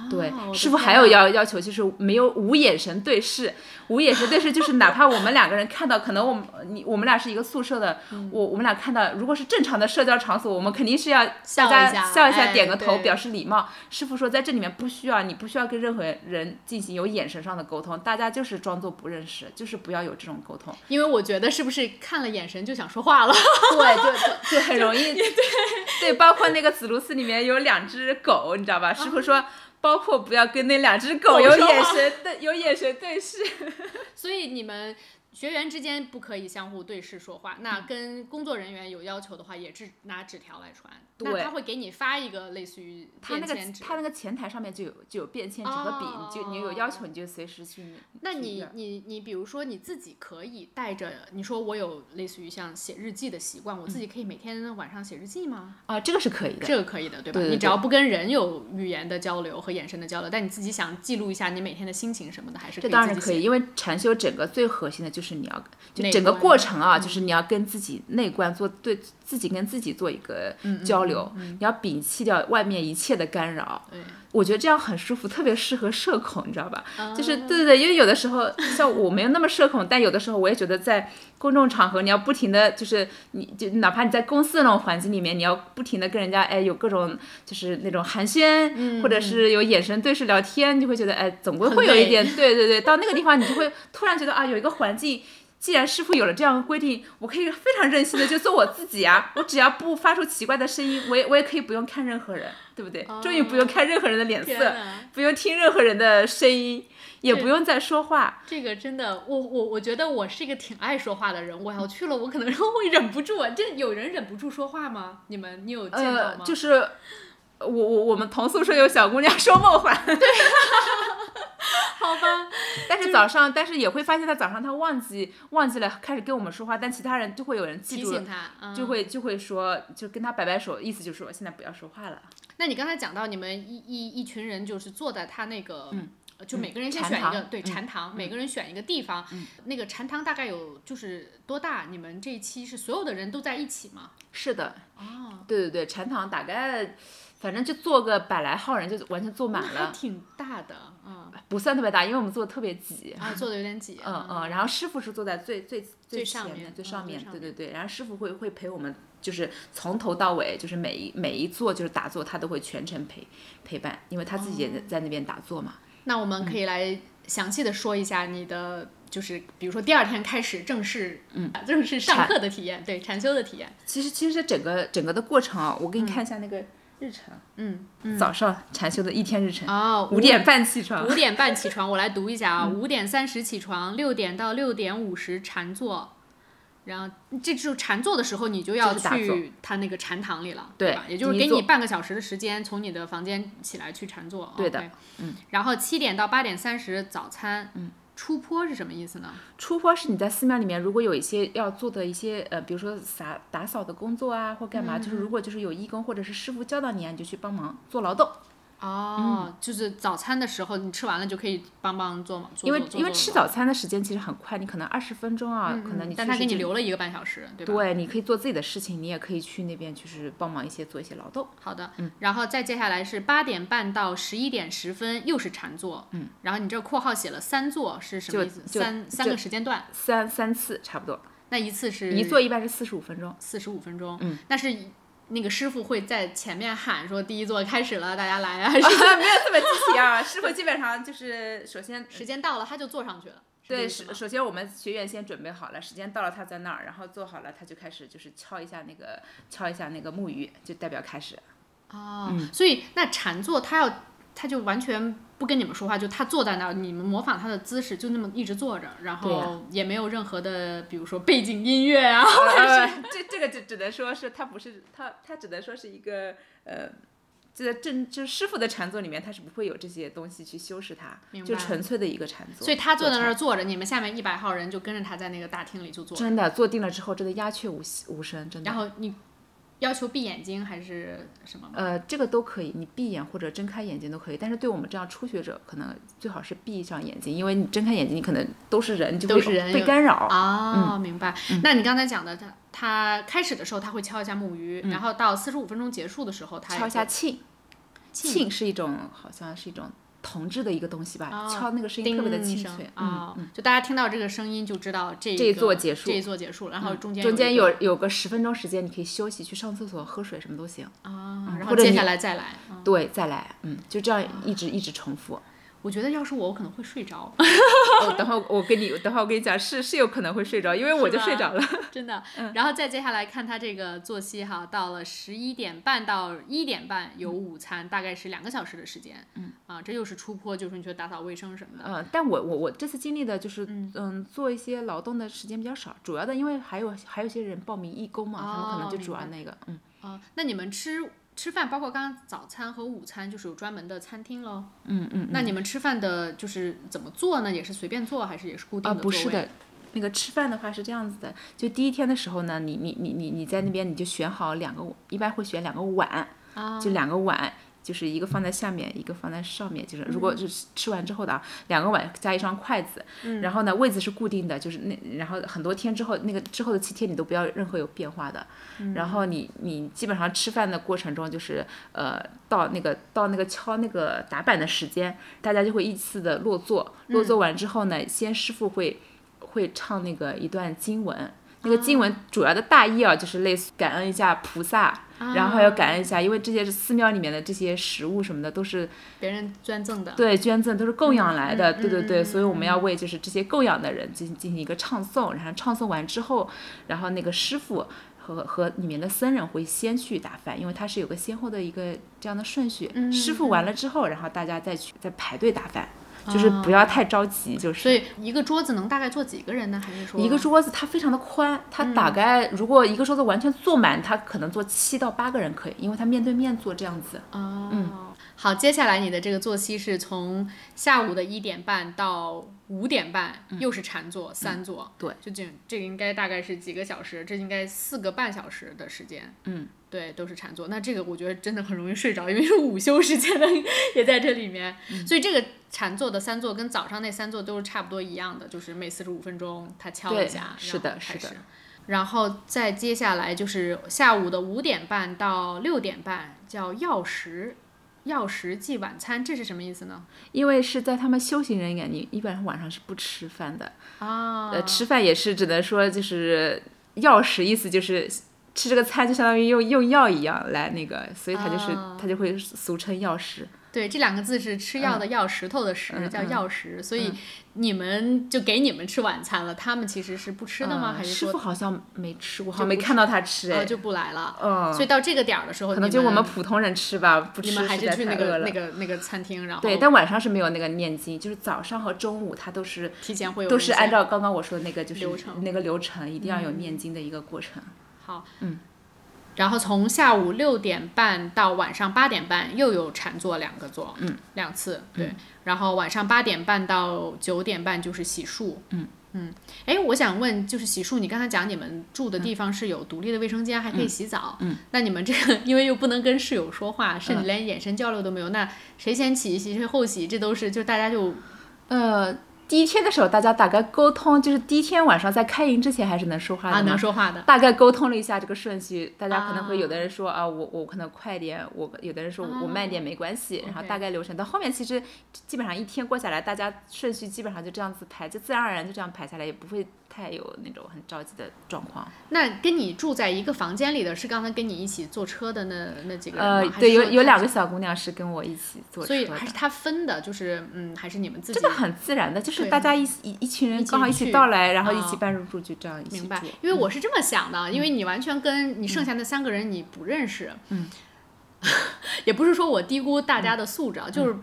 对师傅还有要要求，就是没有无眼神对视，无眼神对视就是哪怕我们两个人看到，可能我们你我们俩是一个宿舍的，嗯我我们俩看到，如果是正常的社交场所，我们肯定是要笑大一下家笑一下，哎点个头对表示礼貌。师傅说在这里面不需要，你不需要跟任何人进行有眼神上的沟通，大家就是装作不认识，就是不要有这种沟通。因为我觉得是不是看了眼神就想说话了？对，就就就很容易。对对，包括那个紫卢寺里面有两只狗，你知道吧？师傅说。包括不要跟那两只狗有眼神对有眼神对视，所以你们学员之间不可以相互对视说话。嗯那跟工作人员有要求的话，也是拿纸条来传。那对他会给你发一个类似于他那个。他那个前台上面就有就有便签纸和笔，你就你有要求你就随时去。那你你你比如说你自己可以带着，你说我有类似于像写日记的习惯，我自己可以每天晚上写日记吗？啊，这个是可以的。这个可以的，对吧？对对你只要不跟人有语言的交流和眼神的交流，但你自己想记录一下你每天的心情什么的，还是可这以当然可以，因为禅修整个最核心的就是你要，就内整个过程啊，就是你要跟自己内观做对自己跟自己做一个交流，你要摒弃掉外面一切的干扰。我觉得这样很舒服，特别适合社恐，你知道吧？啊就是对对对，因为有的时候 像我没有那么社恐，但有的时候我也觉得在公众场合你要不停的就是你就哪怕你在公司那种环境里面，你要不停的跟人家哎有各种就是那种寒暄，或者是有眼神对视聊天，你就会觉得哎总归会有一点对对对，到那个地方你就会突然觉得啊有一个环境。既然师傅有了这样的规定，我可以非常任性的就做我自己啊！我只要不发出奇怪的声音，我也我也可以不用看任何人，对不对？终于不用看任何人的脸色，不用听任何人的声音，也不用再说话。这个真的，我我我觉得我是一个挺爱说话的人，我要去了，我可能会忍不住。这有人忍不住说话吗？你们你有见到呃，吗？就是我我我们同宿舍有小姑娘说梦话，对 好吧，但是早上，但是也会发现她早上她忘记忘记了开始跟我们说话，但其他人就会有人记住了提醒。他，嗯、就会就会说，就跟他摆摆手，意思就是说现在不要说话了。那你刚才讲到你们一一一群人就是坐在他那个，呃就每个人先选一个、堂对禅堂，每个人选一个地方。那个禅堂大概有就是多大？你们这一期是所有的人都在一起吗？是的，哦，对对对，禅堂大概反正就坐个百来号人，就完全坐满还了，挺大的，嗯，不算特别大，因为我们坐的特别挤。啊，坐的有点挤，嗯嗯，然后师傅是坐在最最最上面嗯最上面，对对对，然后师傅会会陪我们，就是从头到尾，就是每一每一座就是打坐，他都会全程陪陪伴，因为他自己也在在那边打坐嘛。那我们可以来详细的说一下你的，就是比如说第二天开始正式，嗯，正式上课的体验，对禅修的体验。其实其实整个整个的过程啊，我给你看一下那个日程，嗯，早上禅修的一天日程，哦，五点半起床，五点半起床，我来读一下啊，嗯五点三十起床，六点到六点五十禅坐，然后这就是禅坐的时候，你就要去他那个禅堂里了，对吧？也就是给你半个小时的时间，从你的房间起来去禅坐。对的嗯。然后七点到八点三十早餐，嗯，出坡是什么意思呢？出坡是你在寺庙里面，如果有一些要做的一些呃，比如说洒打扫的工作啊，或干嘛，就是如果就是有义工或者是师傅教导你啊，你就去帮忙做劳动。哦，就是早餐的时候，你吃完了就可以帮帮做嘛，因为因为吃早餐的时间其实很快，你可能二十分钟啊，可能你嗯但他给你留了一个半小时，对吧？对，你可以做自己的事情，你也可以去那边就是帮忙一些做一些劳动。好的，然后再接下来是八点半到十一点十分，又是禅坐，嗯，然后你这括号写了三坐是什么意思？三三个时间段，三三次差不多，那一次是一坐一般是四十五分钟。四十五分钟，嗯，那是那个师傅会在前面喊说第一座开始了，大家来啊，没有特别具体啊，师傅基本上就是首先时间到了他就坐上去了？对，首首先我们学员先准备好了，时间到了他在那儿，然后做好了，他就开始就是敲一下那个敲一下那个木鱼，就代表开始。哦，嗯所以那禅坐他要他就完全不跟你们说话，就他坐在那儿，你们模仿他的姿势，就那么一直坐着，然后也没有任何的，比如说背景音乐啊，呃，这这个只只能说是他不是他他只能说是一个呃。就在正就是师傅的禅坐里面，他是不会有这些东西去修饰他，就纯粹的一个禅坐。所以他坐在那儿坐着，你们下面一百号人就跟着他在那个大厅里就坐，真的坐定了之后，真的鸦雀无无声，真的。然后你要求闭眼睛还是什么吗？呃，这个都可以，你闭眼或者睁开眼睛都可以。但是对我们这样初学者，可能最好是闭上眼睛，因为你睁开眼睛，你可能都是人，就会都是人被干扰。啊，明白。那你刚才讲的，他他开始的时候他会敲一下木鱼，然后到四十五分钟结束的时候，他敲一下磬，磬是一种好像是一种铜制的一个东西吧，哦敲那个声音特别的清脆。啊、嗯，就大家听到这个声音就知道这这一个座结束嗯这一座结束，然后中间中间有有个十分钟时间，你可以休息，去上厕所、喝水什么都行。啊，然后接下来再来。嗯对，再来，嗯，就这样一直一直重复。我觉得要是我，我可能会睡着，哦，等会儿我跟你，等会儿我跟你讲，是是有可能会睡着，因为我就睡着了。真的。嗯然后再接下来看他这个作息哈，到了十一点半到一点半有嗯午餐，大概是两个小时的时间。嗯啊，这又是出坡，就是你去打扫卫生什么的。嗯，但我我我这次经历的就是，嗯做一些劳动的时间比较少，主要的因为还有还有些人报名义工嘛，他们可能就主要那个，嗯啊，那你们吃吃饭，包括刚刚早餐和午餐，就是有专门的餐厅喽？嗯嗯，那你们吃饭的就是怎么做呢？也是随便做，还是也是固定啊的？不是的，那个吃饭的话是这样子的，就第一天的时候呢，你你你你你在那边你就选好两个，一般会选两个碗，啊就两个碗。就是一个放在下面，一个放在上面，就是如果就是吃完之后的啊，两个碗加一双筷子，然后呢位子是固定的，就是那然后很多天之后，那个之后的七天你都不要任何有变化的，然后你你基本上吃饭的过程中就是呃到那个到那个敲那个打板的时间，大家就会依次的落座，落座完之后呢，先师傅会会唱那个一段经文。那个经文主要的大意啊，就是类似感恩一下菩萨，然后还要感恩一下，因为这些寺庙里面的这些食物什么的都是别人捐赠的。对捐赠都是供养来的，嗯对对对，所以我们要为就是这些供养的人进行进行一个唱诵，然后唱诵完之后，然后那个师傅。和和里面的僧人会先去打饭，因为它是有个先后的一个这样的顺序。嗯师傅完了之后，然后大家再去再排队打饭，就是不要太着急，就是。所以一个桌子能大概坐几个人呢？还是说一个桌子它非常的宽，它大概如果一个桌子完全坐满，它可能坐七到八个人可以，因为它面对面坐这样子。哦，好，接下来你的这个作息是从下午的一点半到五点半，又是禅坐三坐，对，就这这个应该大概是几个小时，这应该四个半小时的时间，嗯，对，都是禅坐。那这个我觉得真的很容易睡着，因为是午休时间的 也在这里面，所以这个禅坐的三坐跟早上那三坐都是差不多一样的，就是每四十五分钟他敲一下，是的是的始。然后再接下来就是下午的五点半到六点半叫药食，药食即晚餐，这是什么意思呢？因为是在他们修行人眼里，一般晚上是不吃饭的。啊，呃，吃饭也是只能说就是药食，意思就是吃这个餐就相当于用用药一样来那个，所以他就是、啊他就会俗称药食。对，这两个字是吃药的药，石头的石，叫药石，所以你们就给你们吃晚餐了，他们其实是不吃的吗？呃还是说师傅好像没吃过，好就没看到他吃哎。呃就不来了？嗯，所以到这个点儿的时候，可能就我们普通人吃吧，不吃你们还是去那个那个那个餐厅，然后对，但晚上是没有那个念经，就是早上和中午他都是提前会有都是按照刚刚我说的那个就是流程。嗯那个流程，一定要有念经的一个过程。好，嗯，然后从下午六点半到晚上八点半又有禅坐两个座，嗯，两次，对，然后晚上八点半到九点半就是洗漱，嗯。嗯，哎，我想问，就是洗漱，你刚才讲你们住的嗯地方是有独立的卫生间，还可以洗澡，嗯，那你们这个因为又不能跟室友说话，甚嗯。至连眼神交流都没有，那谁先起洗谁后洗，这都是就大家就呃，第一天的时候大家大概沟通，就是第一天晚上在开营之前还是能说话的啊能说话的，大概沟通了一下这个顺序，大家可能会啊有的人说啊，我我可能快点，我有的人说我慢点没关系，然后大概流程到后面其实基本上一天过下来，大家顺序基本上就这样子排，就自然而然就这样排下来，也不会太有那种很着急的状况。那跟你住在一个房间里的是刚才跟你一起坐车的那那几个人吗？呃，对，有有两个小姑娘是跟我一起坐车所以还是他分的，就是嗯，还是你们自己？这个很自然的，就是对大家一一一群人刚好一起到来，然后一啊起办入住，就这样一起明白住。？因为我是这么想的，因为你完全跟你剩下那三个人你不认识，嗯，也不是说我低估大家的素质啊，就是。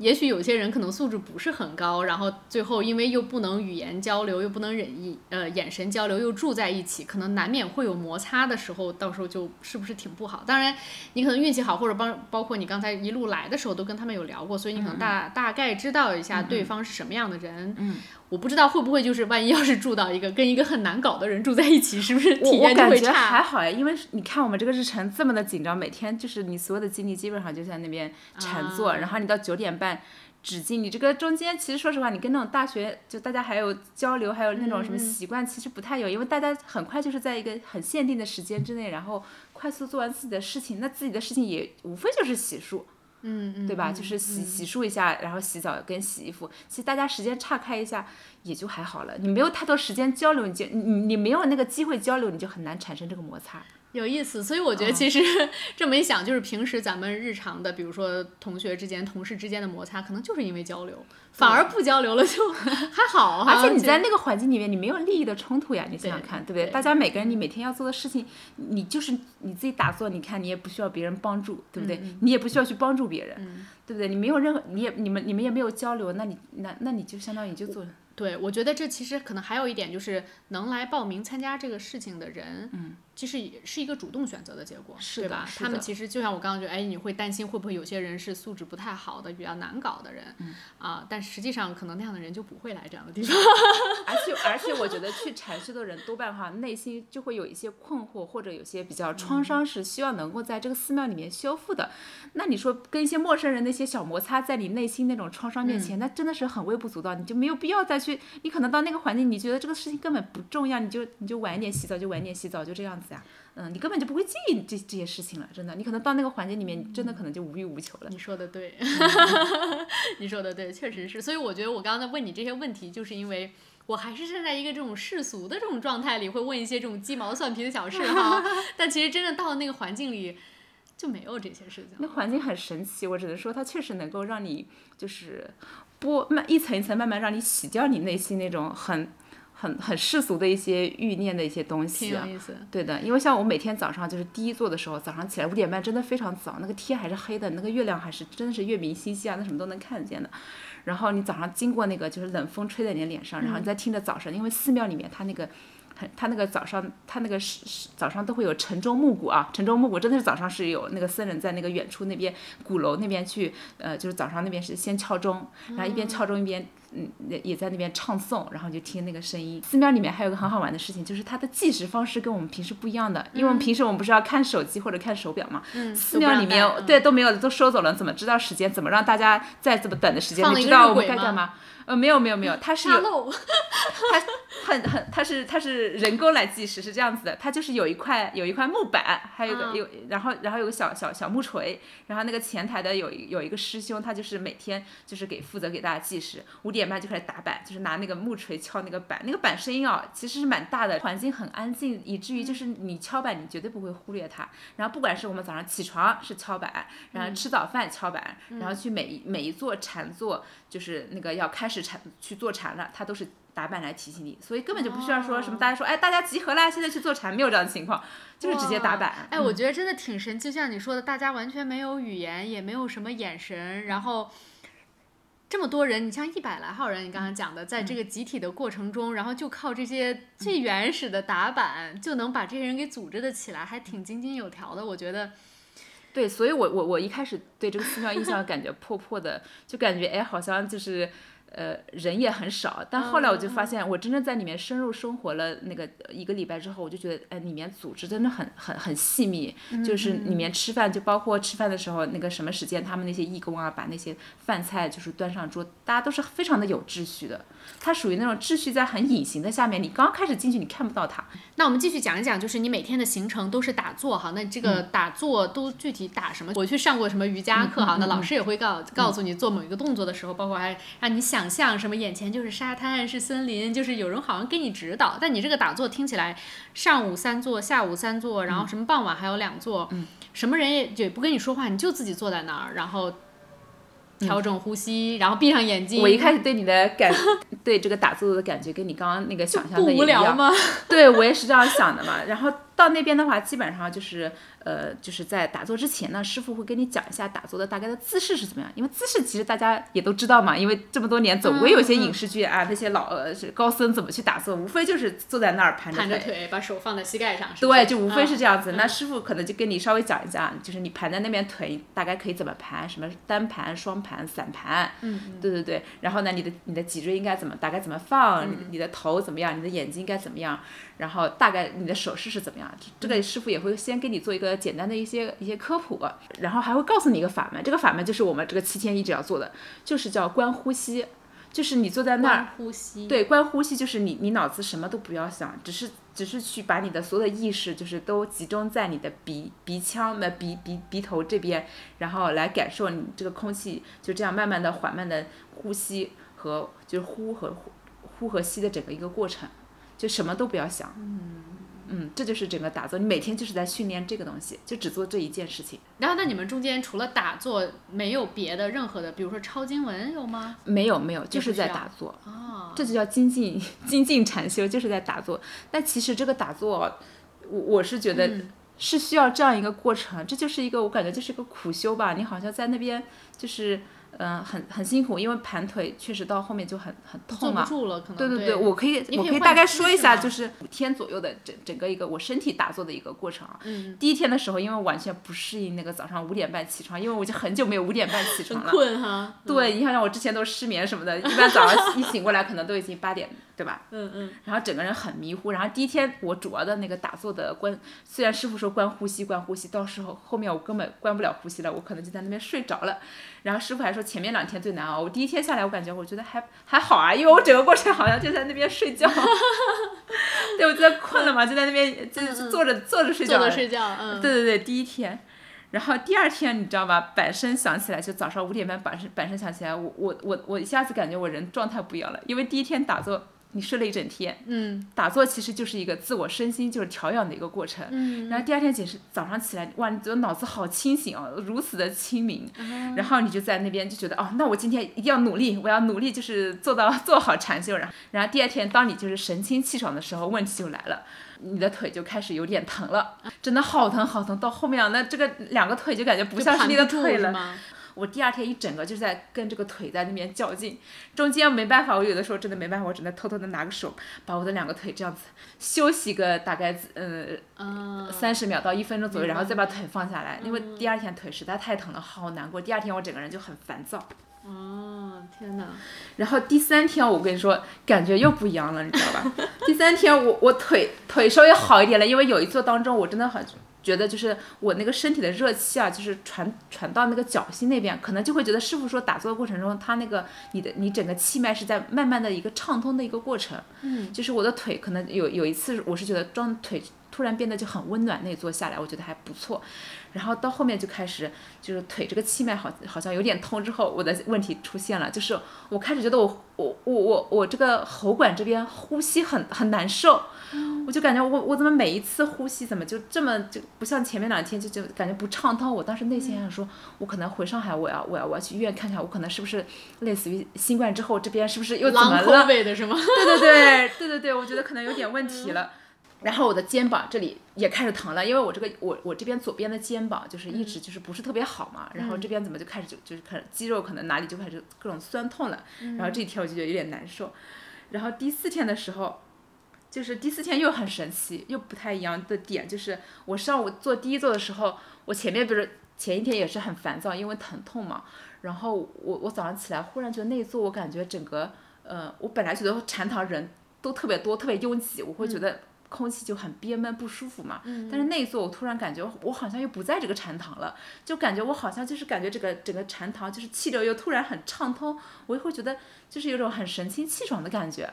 嗯也许有些人可能素质不是很高，然后最后因为又不能语言交流，又不能忍意呃眼神交流，又住在一起，可能难免会有摩擦的时候，到时候就是不是挺不好？当然，你可能运气好，或者包包括你刚才一路来的时候都跟他们有聊过，所以你可能大、大概知道一下对方是什么样的人。嗯，我不知道会不会就是万一要是住到一个跟一个很难搞的人住在一起，是不是体验就会感觉还？好呀，因为你看我们这个日程这么的紧张，每天就是你所有的精力基本上就在那边禅坐，啊然后你到九点半止境，你这个中间其实说实话，你跟那种大学就大家还有交流，还有那种什么嗯习惯，其实不太有，因为大家很快就是在一个很限定的时间之内，然后快速做完自己的事情，那自己的事情也无非就是洗漱。嗯嗯，对吧？就是洗洗漱一下，然后洗澡跟洗衣服，其实大家时间岔开一下也就还好了。你没有太多时间交流，你就你你你没有那个机会交流，你就很难产生这个摩擦。有意思，所以我觉嗯得其实、这么一想，就是平时咱们日常的，比如说同学之间、同事之间的摩擦，可能就是因为交流，反而不交流了就 还好哈。而且你在那个环境里面，你没有利益的冲突呀，你想想看，对不对？对大家每个人你每天要做的事情，你就是你自己打坐，你看你也不需要别人帮助，对不对？你也不需要去帮助别人，对不对？你没有任何，你也你们你们也没有交流，那你那那你就相当于就做对，我觉得这其实可能还有一点，就是能来报名参加这个事情的人，嗯，其实也是一个主动选择的结果，是对吧？是他们其实就像我刚刚觉得，哎，你会担心会不会有些人是素质不太好的、比较难搞的人，嗯啊，但实际上可能那样的人就不会来这样的地方。而且而且，我觉得去禅修的人多半哈内心就会有一些困惑，或者有些比较创伤，是希望能够在这个寺庙里面修复的。那你说跟一些陌生人那些小摩擦，在你内心那种创伤面前，那真的是很微不足道，你就没有必要再去。你可能到那个环境，你觉得这个事情根本不重要，你就你就晚一点洗澡，就晚一点洗澡，就这样子呀。嗯，你根本就不会介意这这些事情了，真的。你可能到那个环境里面，你真的可能就无欲无求了。你说的对，你说的对，确实是。所以我觉得我刚刚在问你这些问题，就是因为我还是站在一个这种世俗的这种状态里，会问一些这种鸡毛蒜皮的小事哈。但其实真的到了那个环境里，就没有这些事情。那环境很神奇，我只能说它确实能够让你就是剥慢一层一层慢慢让你洗掉你内心那种很。很很世俗的一些欲念的一些东西，挺有意思。对的，因为像我每天早上就是第一做的时候，早上起来五点半真的非常早，那个天还是黑的，那个月亮还是真的是月明星稀啊，那什么都能看见的。然后你早上经过那个就是冷风吹在你脸上，然后你再听着早上，因为寺庙里面它那个。它那个早上，它那个是是早上都会有晨钟暮鼓啊，晨钟暮鼓真的是早上是有那个僧人在那个远处那边鼓楼那边去，呃，就是早上那边是先敲钟，然后一边敲钟一边嗯也在那边唱诵，然后就听那个声音。寺庙里面还有个很好玩的事情，就是它的计时方式跟我们平时不一样的，因为我们平时我们不是要看手机或者看手表嘛，嗯寺庙里面对都没有都收走了，怎么知道时间？怎么让大家在这么短的时间里知道我们该干嘛？呃，没有没有没有，它是有，它很很，它是它是人工来计时，是这样子的，它就是有一块有一块木板，还有个有，然后然后有个小小小木锤，然后那个前台的有有一个师兄，他就是每天就是给负责给大家计时，五点半就开始打板，就是拿那个木锤敲那个板，那个板声音啊其实是蛮大的，环境很安静，以至于就是你敲板你绝对不会忽略它，然后不管是我们早上起床是敲板，然后吃早饭敲板，然后去每一每一座禅坐就是那个要开始。禅去做禅了，它都是打板来提醒你，所以根本就不需要说什么。大家说，哎，大家集合啦，现在去做禅，没有这样的情况，就是直接打板。哎，我觉得真的挺神，就像你说的，大家完全没有语言，也没有什么眼神，然后这么多人，你像一百来号人，你刚刚讲的，在这个集体的过程中，然后就靠这些最原始的打板，就能把这些人给组织的起来，还挺井井有条的。我觉得。对，所以我我我一开始对这个寺庙印象感觉 破破的，就感觉哎，好像就是。呃，人也很少，但后来我就发现，我真正在里面深入生活了那个一个礼拜之后，我就觉得，哎，里面组织真的很很很细密，就是里面吃饭，就包括吃饭的时候，那个什么时间，他们那些义工啊，把那些饭菜就是端上桌，大家都是非常的有秩序的。它属于那种秩序在很隐形的下面，你刚开始进去你看不到它。那我们继续讲一讲，就是你每天的行程都是打坐哈，那这个打坐都具体打什么？我去上过什么瑜伽课哈，那老师也会告告诉你做某一个动作的时候，包括还让你想象什么眼前就是沙滩是森林，就是有人好像给你指导。但你这个打坐听起来，上午三坐，下午三坐，然后什么傍晚还有两坐，什么人也也不跟你说话，你就自己坐在那儿，然后。调整呼吸，然后闭上眼睛。我一开始对你的感，对这个打坐的感觉，跟你刚刚那个想象的一样。无聊吗 对我也是这样想的嘛。然后到那边的话，基本上就是。呃，就是在打坐之前呢，师傅会跟你讲一下打坐的大概的姿势是怎么样。因为姿势其实大家也都知道嘛，因为这么多年总归有些影视剧啊，那些老呃高僧怎么去打坐，无非就是坐在那儿盘着腿，把手放在膝盖上。对，就无非是这样子。那师傅可能就跟你稍微讲一下，就是你盘在那边腿大概可以怎么盘，什么单盘、双盘、散盘。嗯对对对。然后呢，你的你的脊椎应该怎么大概怎么放？你的头怎么样？你的眼睛应该怎么样？然后大概你的手势是怎么样？这个师傅也会先给你做一个简单的一些一些科普，然后还会告诉你一个法门。这个法门就是我们这个七天一直要做的，就是叫观呼吸，就是你坐在那儿，呼吸，对，观呼吸就是你你脑子什么都不要想，只是只是去把你的所有的意识就是都集中在你的鼻鼻腔的鼻鼻鼻头这边，然后来感受你这个空气就这样慢慢的缓慢的呼吸和就是呼和呼呼和吸的整个一个过程。就什么都不要想，嗯嗯，这就是整个打坐，你每天就是在训练这个东西，就只做这一件事情。然后，那你们中间除了打坐，没有别的任何的，比如说抄经文有吗？没有没有，就是在打坐。哦，这就叫精进精进禅修，就是在打坐。但其实这个打坐，我我是觉得是需要这样一个过程，这就是一个我感觉就是一个苦修吧。你好像在那边就是。嗯，很很辛苦，因为盘腿确实到后面就很很痛嘛。对对对，我可以我可以大概说一下，就是五天左右的整整个一个我身体打坐的一个过程啊。嗯。第一天的时候，因为完全不适应那个早上五点半起床，因为我已经很久没有五点半起床了。困哈。对，你想想我之前都失眠什么的，一般早上一醒过来可能都已经八点，对吧？嗯嗯。然后整个人很迷糊，然后第一天我主要的那个打坐的关，虽然师傅说关呼吸关呼吸，到时候后面我根本关不了呼吸了，我可能就在那边睡着了。然后师傅还说前面两天最难熬。我第一天下来，我感觉我觉得还还好啊，因为我整个过程好像就在那边睡觉，对，我在困了嘛，就在那边就是坐着坐着睡觉。坐着睡觉，嗯。对对对，第一天，然后第二天你知道吧？板声响起来，就早上五点半板身板声响起来，我我我我一下子感觉我人状态不一样了，因为第一天打坐你睡了一整天，嗯打坐其实就是一个自我身心就是调养的一个过程。嗯然后第二天解释早上起来，哇，你觉得脑子好清醒哦，如此的清明。嗯然后你就在那边就觉得哦，那我今天一定要努力，我要努力就是做到做好禅修。然后，然后第二天当你就是神清气爽的时候，问题就来了，你的腿就开始有点疼了，真的好疼好疼。到后面啊，那这个两个腿就感觉不像是你的腿了。我第二天一整个就在跟这个腿在那边较劲，中间没办法，我有的时候真的没办法，我只能偷偷的拿个手把我的两个腿这样子休息个大概呃嗯，三十秒到一分钟左右，然后再把腿放下来，因为第二天腿实在太疼了，好难过。第二天我整个人就很烦躁。哦，天哪！然后第三天我跟你说，感觉又不一样了，你知道吧？第三天我我腿腿稍微好一点了，因为有一坐当中我真的很觉得就是我那个身体的热气啊，就是传传到那个脚心那边，可能就会觉得师傅说打坐的过程中，他那个你的你整个气脉是在慢慢的一个畅通的一个过程。嗯，就是我的腿可能有有一次我是觉得装腿突然变得就很温暖，那一坐下来我觉得还不错。然后到后面就开始就是腿这个气脉好好像有点通之后，我的问题出现了，就是我开始觉得我我我我我这个喉管这边呼吸很很难受，我就感觉我我怎么每一次呼吸怎么就这么就不像前面两天就就感觉不畅通，我当时内心想说，我可能回上海我要我要我要去医院看看，我可能是不是类似于新冠之后这边是不是又怎么了？的是吗？对对对对对对，我觉得可能有点问题了。然后我的肩膀这里也开始疼了，因为我这个我我这边左边的肩膀就是一直就是不是特别好嘛，然后这边怎么就开始就就是开始肌肉可能哪里就开始各种酸痛了，然后这一天我就觉得有点难受。然后第四天的时候，就是第四天又很神奇，又不太一样的点就是我上午做第一座的时候，我前面不是前一天也是很烦躁，因为疼痛嘛，然后我我早上起来忽然觉得那一座我感觉整个呃，我本来觉得禅堂人都特别多，特别拥挤，我会觉得空气就很憋闷不舒服嘛。但是那一座我突然感觉我好像又不在这个禅堂了，就感觉我好像就是感觉这个整个禅堂就是气流又突然很畅通，我就会觉得就是有种很神清气爽的感觉。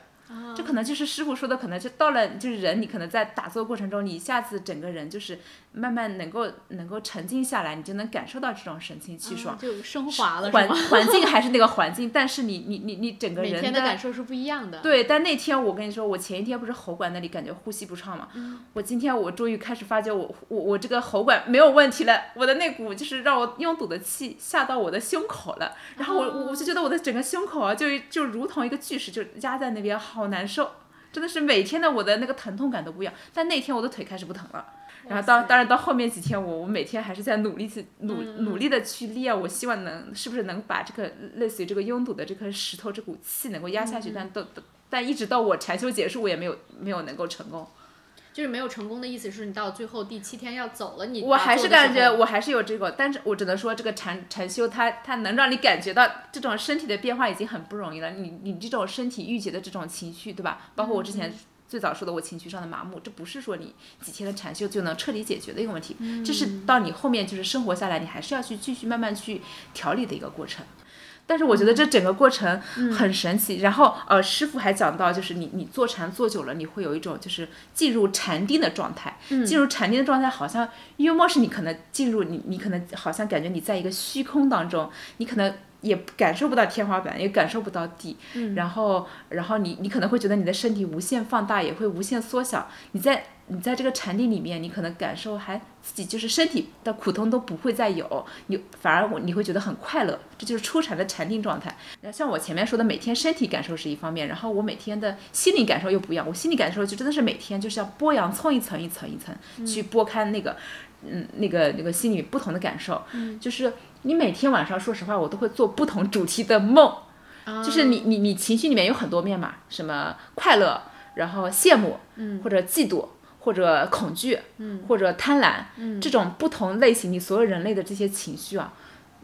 这可能就是师傅说的，可能就到了就是人，你可能在打坐过程中，你一下子整个人就是慢慢能够能够沉静下来，你就能感受到这种神清气爽。嗯就升华了 环？环境还是那个环境，但是你你你你整个每人天的感受是不一样的。对，但那天我跟你说，我前一天不是喉管那里感觉呼吸不畅嘛，嗯我今天我终于开始发觉我我我这个喉管没有问题了，我的那股就是让我拥堵的气下到我的胸口了，然后我我我就觉得我的整个胸口啊，就就如同一个巨石就压在那边，好难受，真的是每天的我的那个疼痛感都不一样，但那天我的腿开始不疼了。然后到当然到后面几天，我我每天还是在努力去努努力的去练，我希望能是不是能把这个类似于这个拥堵的这颗石头这股气能够压下去，但都都但一直到我禅修结束，我也没有没有能够成功。就是没有成功的意思是你到最后第七天要走了，你我还是感觉我还是有这个，但是我只能说这个禅禅修它它能让你感觉到这种身体的变化已经很不容易了。你你这种身体郁结的这种情绪，对吧？包括我之前最早说的我情绪上的麻木，这不是说你几天的禅修就能彻底解决的一个问题，这是到你后面就是生活下来，你还是要去继续慢慢去调理的一个过程。但是我觉得这整个过程很神奇。然后呃，师傅还讲到，就是你你坐禅坐久了，你会有一种就是进入禅定的状态。进入禅定的状态，好像约莫是你可能进入你你可能好像感觉你在一个虚空当中，你可能。也感受不到天花板，也感受不到地，然后，然后你你可能会觉得你的身体无限放大，也会无限缩小。你在你在这个禅定里面，你可能感受还自己就是身体的苦痛都不会再有，你反而我你会觉得很快乐，这就是初禅的禅定状态。然后像我前面说的，每天身体感受是一方面，然后我每天的心理感受又不一样。我心理感受就真的是每天就是要剥洋葱一层一层一层去剥开那个，嗯，那个那个心里不同的感受，就是你每天晚上，说实话，我都会做不同主题的梦。就是你你你情绪里面有很多面嘛，什么快乐，然后羡慕，嗯，或者嫉妒，或者恐惧，嗯，或者贪婪，嗯，这种不同类型，你所有人类的这些情绪啊，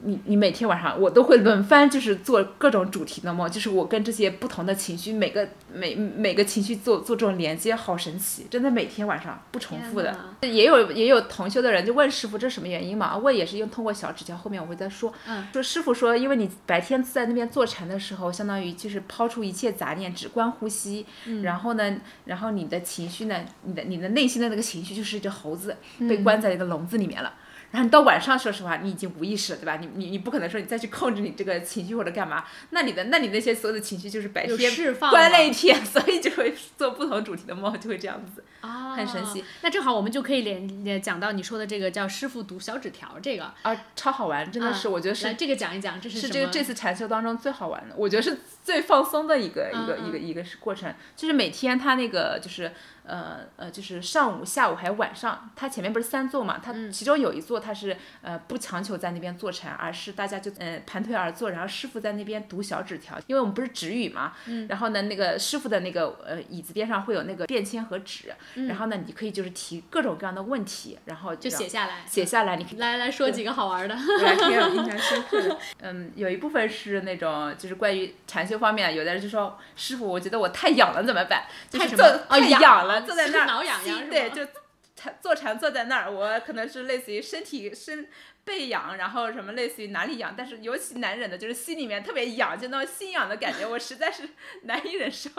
你你每天晚上我都会轮番就是做各种主题的梦，就是我跟这些不同的情绪，每个每每个情绪做做这种连接，好神奇，真的每天晚上不重复的。也有也有同修的人就问师傅这是什么原因嘛？问也是用通过小指教，后面我会再说。嗯，说师傅说，因为你白天在那边坐禅的时候，相当于就是抛出一切杂念，只观呼吸。嗯。然后呢，然后你的情绪呢，你的你的内心的那个情绪就是一只猴子被关在一个笼子里面了。然后你到晚上，说实话，你已经无意识了，对吧？你你你不可能说你再去控制你这个情绪或者干嘛，那你的那你那些所有的情绪就是白有天释放关了了一天，所以就会做不同主题的梦，就会这样子。啊，很神奇。那正好我们就可以连连讲到你说的这个叫师傅读小纸条这个，啊，超好玩，真的是，啊我觉得是这个讲一讲，这是是这个这次禅修当中最好玩的，我觉得是最放松的一个、一个嗯一个一个是过程，就是每天他那个就是呃呃就是上午、下午还有晚上，它前面不是三座嘛，它嗯其中有一座它是呃不强求在那边坐禅，而是大家就呃盘腿而坐，然后师傅在那边读小纸条，因为我们不是止语嘛，嗯然后呢那个师傅的那个呃椅子边上会有那个便签和纸，然后呢你可以就是提各种各样的问题，然后嗯就写下来，写下来，你可以来来说几个好玩的。我还挺有印象深刻的。嗯，有一部分是那种就是关于禅修方面，有的人就说师傅，我觉得我太痒了怎么办？就是太什么哦太痒痒了，坐在那儿 挠痒痒对，就禅坐禅坐在那儿，我可能是类似于身体身背痒，然后什么类似于哪里痒，但是尤其难忍的就是心里面特别痒，就那种心痒的感觉，我实在是 难以忍受。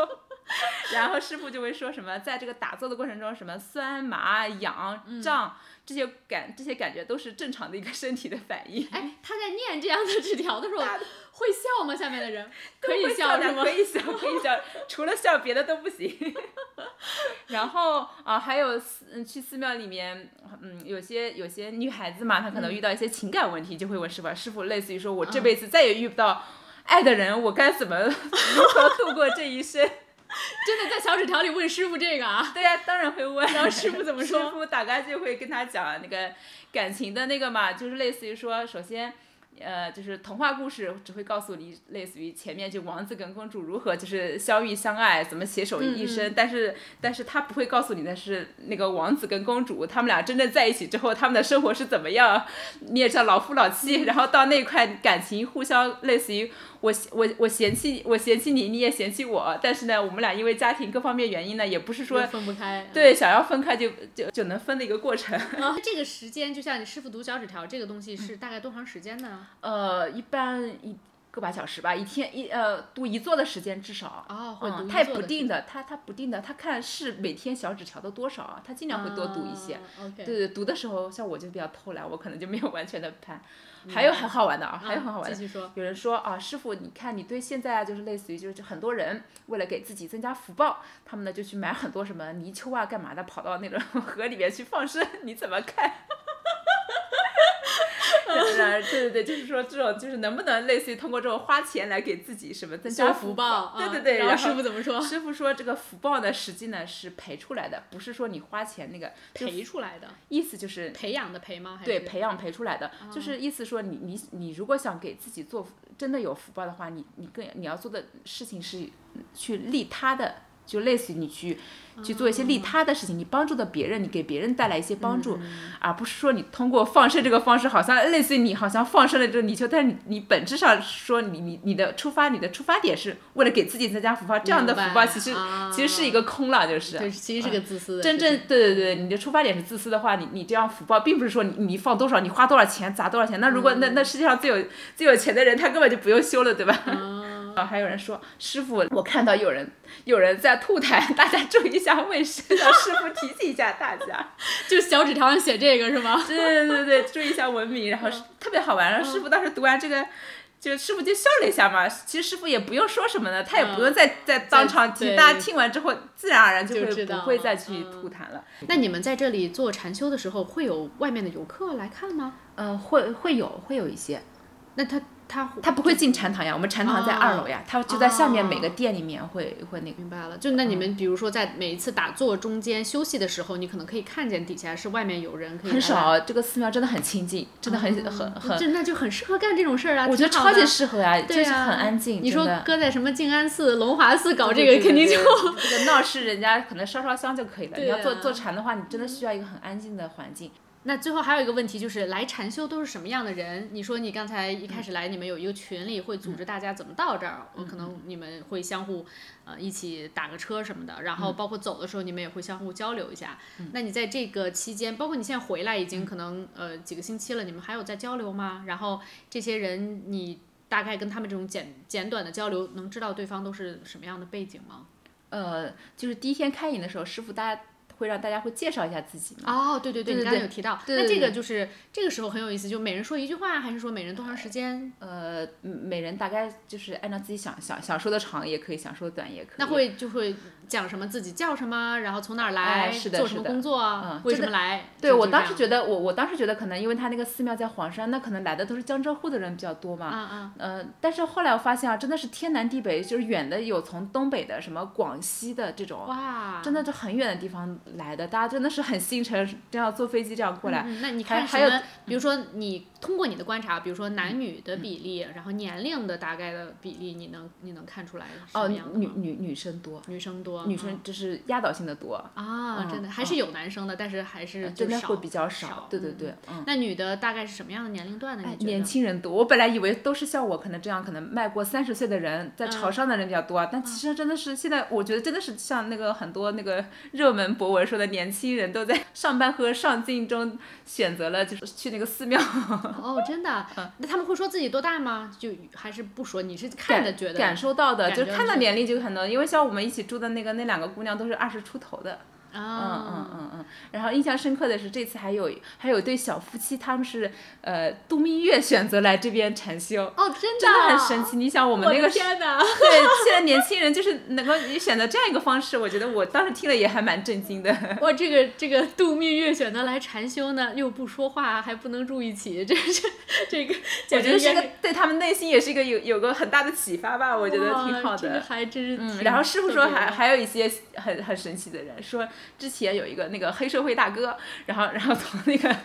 然后师傅就会说什么，在这个打坐的过程中，什么酸麻痒嗯胀。这些感这些感觉都是正常的一个身体的反应。哎，他在念这样的纸条的时候会笑吗？下面的人 可以笑是吗可？以笑，可以笑，除了笑别的都不行。然后啊，还有寺嗯去寺庙里面，嗯，有些有些女孩子嘛，她可能遇到一些情感问题，就会问师傅，师傅类似于说我这辈子再也遇不到爱的人，我该怎么如何度过这一生？真的在小纸条里问师傅这个啊？对呀、当然会问。然后师傅怎么说 师傅大概就会跟他讲那个感情的那个嘛，就是类似于说，首先。呃，就是童话故事只会告诉你，类似于前面就王子跟公主如何就是相遇相爱，怎么携手一生。但是，但是他不会告诉你的是那个王子跟公主他们俩真正在一起之后，他们的生活是怎么样。你也知道老夫老妻，然后到那块感情互相类似于我我我嫌弃我嫌弃你，你也嫌弃我，但是呢，我们俩因为家庭各方面原因呢，也不是说分不开。对，想要分开就就就能分的一个过程。啊，这个时间就像你师傅读小纸条这个东西是大概多长时间呢？呃，一般一个把小时吧，一天一呃读一座的时间至少。哦，会读嗯，它也不定的，他他不定的，他看是每天小纸条的多少啊，它尽量会多读一些。啊 OK，对对，读的时候像我就比较偷懒，我可能就没有完全的盘。还有很好玩的啊，还有很好玩的。继续说。有人说啊，师傅，你看你对现在啊，就是类似于就是很多人为了给自己增加福报，他们呢就去买很多什么泥鳅啊，干嘛的，跑到那种 河里面去放生，你怎么看？对对对，就是说这种就是能不能类似于通过这种花钱来给自己什么增加福报，对对啊对，然然后师傅怎么说？师傅说这个福报呢，实际呢是赔出来的，不是说你花钱那个，就培出来的，意思就是培养的培吗？对培养培出来的，就是意思说你你你如果想给自己做真的有福报的话，你你更你要做的事情是去利他的。就类似于你去去做一些利他的事情，你帮助到别人，你给别人带来一些帮助，而不是说你通过放生这个方式，好像类似于你好像放生了这个泥鳅，但是你你本质上说你你你的出发你的出发点是为了给自己增加福报，这样的福报其实、啊其实是一个空了，就是对，其实是个自私的真。正对对对，你的出发点是自私的话，你你这样福报，并不是说你你放多少，你花多少钱砸多少钱。那如果、那那世界上最有最有钱的人，他根本就不用修了，对吧？啊，还有人说师傅，我看到有人有人在吐痰，大家注意一下卫生，让师傅提醒一下大家。就小纸条上写这个是吗？对对对对，注意一下文明，然后特别好玩。然后师傅当时读完这个。就师傅就笑了一下嘛，其实师傅也不用说什么的，他也不用再再当场听，大家听完之后自然而然就会不会再去嗯吐痰了。那你们在这里做禅修的时候，会有外面的游客来看吗？呃，会会有会有一些，那他他他不会进禅堂呀，我们禅堂在二楼呀，他就在下面每个哦店里面会会那个。明白了，就那你们比如说在每一次打坐中间休息的时候，你可能可以看见底下是外面有人可以很少，这个寺庙真的很清静，真的很很很，就那就很适合干这种事儿啊。我觉得超级适合啊，就是很安静。你说搁在什么静安寺、龙华寺搞这个，肯定就这个闹市，人家可能烧烧香就可以了。对你要做啊做禅的话，你真的需要一个很安静的环境。那最后还有一个问题就是，来禅修都是什么样的人？你说你刚才一开始来，你们有一个群里会组织大家怎么到这儿，我可能你们会相互呃一起打个车什么的，然后包括走的时候你们也会相互交流一下。那你在这个期间，包括你现在回来已经可能呃几个星期了，你们还有在交流吗？然后这些人你大概跟他们这种简简短的交流，能知道对方都是什么样的背景吗？呃，就是第一天开营的时候，师傅大家会让大家会介绍一下自己嘛。哦，对对对，你刚才有提到，那这个就是这个时候很有意思，就每人说一句话，还是说每人多长时间？呃，每人大概就是按照自己想想想说的长也可以，想说的短也可以。那会就会讲什么自己叫什么，然后从哪儿来，哎是的做什么工作，嗯为什么来？对我当时觉得，我我当时觉得可能因为他那个寺庙在黄山，那可能来的都是江浙沪的人比较多嘛。嗯嗯，呃，但是后来我发现啊，真的是天南地北，就是远的有从东北的什么广西的这种，哇，真的就很远的地方来的，大家真的是很心诚，这样坐飞机这样过来。嗯，那你看还有？比如说你通过你的观察，比如说男女的比例，然后年龄的大概的比例，你能你能看出来是哦？女女女生多，女生多，女生就是压倒性的多，啊，嗯真的还是有男生的，但是还是真的会比较少少。对对嗯对，嗯。那女的大概是什么样的年龄段呢？哎你，觉年？轻人多。我本来以为都是像我可能这样，可能迈过三十岁的人，在嗯潮汕的人比较多，但其实真的是现在，我觉得真的是像那个很多那个热门博文说的，年轻人都在上班和上进中选择了就是去那个寺庙。哦，真的？嗯那他们会说自己多大吗？就还是不说？你是看着觉得？感受到的，就是就看到年龄就很多，因为像我们一起住的那个那两个姑娘都是二十出头的，嗯啊，嗯嗯嗯。然后印象深刻的是这次还有还有对小夫妻，他们是呃度蜜月选择来这边禅修。哦，真的，真的很神奇，你想我们那个时天哪！对，现在年轻人就是能够选择这样一个方式，我觉得我当时听了也还蛮震惊的。哇，这个这个度蜜月选择来禅修呢，又不说话，还不能住一起，这这这个，我简觉得是个对他们内心也是一个有有个很大的启发吧，我觉得挺好的这个的。还真是嗯，然后师傅说还还有一些很很神奇的人，说之前有一个那个黑社会大哥，然后 然后从那个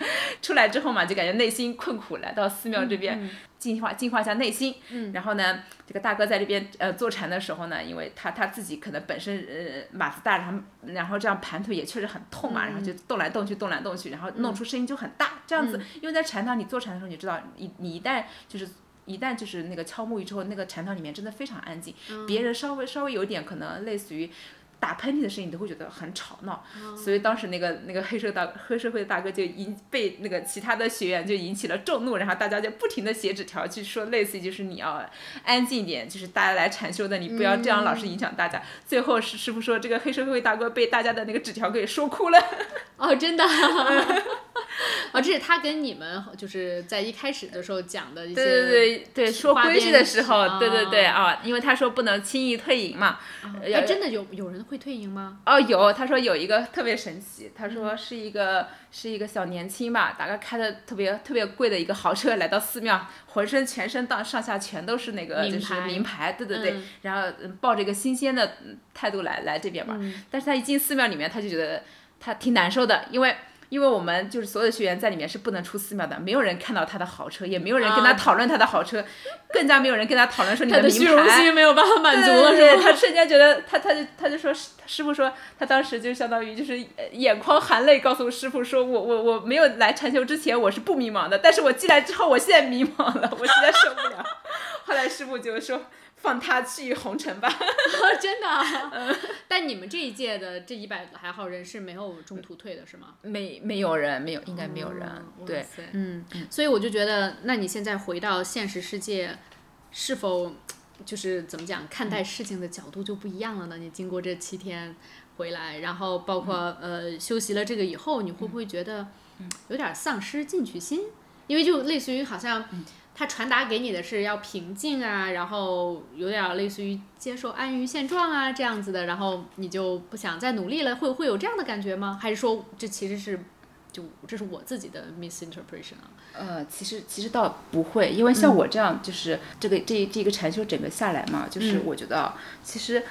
出来之后嘛，就感觉内心困苦，来到寺庙这边嗯净化净化一下内心。嗯。然后呢，这个大哥在这边呃坐禅的时候呢，因为他他自己可能本身呃马子大，然后然后这样盘腿也确实很痛嘛，然后就动来动去动来动去，然后弄出声音就很大，这样子，因为在禅堂你坐禅的时候，你知道你你一旦就是。一旦就是那个敲木鱼之后，那个禅堂里面真的非常安静，别人稍微稍微有点可能类似于打喷嚏的声音，你都会觉得很吵闹。所以当时那个那个黑社大黑社会的大哥就引被那个其他的学员就引起了众怒，然后大家就不停的写纸条去说，类似于就是你要安静一点，就是大家来禅修的，你不要这样老是影响大家。最后师师傅说，这个黑社会大哥被大家的那个纸条给说哭了。哦，真的。哦，这是他跟你们就是在一开始的时候讲的一些对对对对，说规矩的时候，事对对对啊，因为他说不能轻易退营嘛。哎，要真的有有人会退营吗？哦，有，他说有一个特别神奇，他嗯说是一个、是一个小年轻吧，大概开的特别特别贵的一个豪车来到寺庙，浑身全身到上下全都是那个就是名牌对对对，嗯然后嗯抱着一个新鲜的嗯态度来来这边嘛，嗯但是他一进寺庙里面，他就觉得他挺难受的，因为。因为我们就是所有的学员在里面是不能出寺庙的，没有人看到他的豪车，也没有人跟他啊讨论他的豪车，更加没有人跟他讨论说你的名牌。虚荣心没有办法满足了，是吧？他瞬间觉得他他就他就说师师傅说他当时就相当于就是呃眼眶含泪告诉师傅说我我我没有来禅修之前我是不迷茫的，但是我进来之后我现在迷茫了，我实在受不了。后来师傅就说放他去红尘吧。真的啊。但你们这一届的这一百来号人是没有中途退的，是吗？没没有人，没有应该没有人，哦对。嗯，所以我就觉得，那你现在回到现实世界，是否就是怎么讲，看待事情的角度就不一样了呢？你经过这七天回来，然后包括、呃休息了这个以后，你会不会觉得有点丧失进取心？因为就类似于好像。他传达给你的是要平静啊，然后有点类似于接受安于现状啊这样子的，然后你就不想再努力了，会会有这样的感觉吗？还是说这其实是就这是我自己的 misinterpretation 啊？呃，其实其实倒不会，因为像我这样，就是这个、这这一个禅修整个下来嘛，就是嗯我觉得啊，其实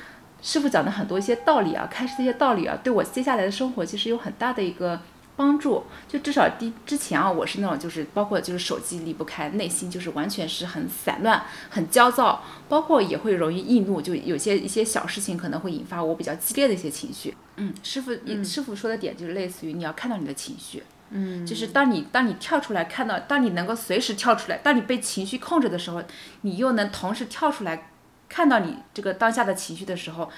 师傅讲的很多一些道理啊，开示这些道理啊，对我接下来的生活其实有很大的一个帮助。就至少第之前啊，我是那种就是包括就是手机离不开，内心就是完全是很散乱、很焦躁，包括也会容易易怒，就有些一些小事情可能会引发我比较激烈的一些情绪。嗯，师傅、师傅说的点就是类似于你要看到你的情绪。嗯，就是当你当你跳出来看到，当你能够随时跳出来，当你被情绪控制的时候，你又能同时跳出来看到你这个当下的情绪的时候，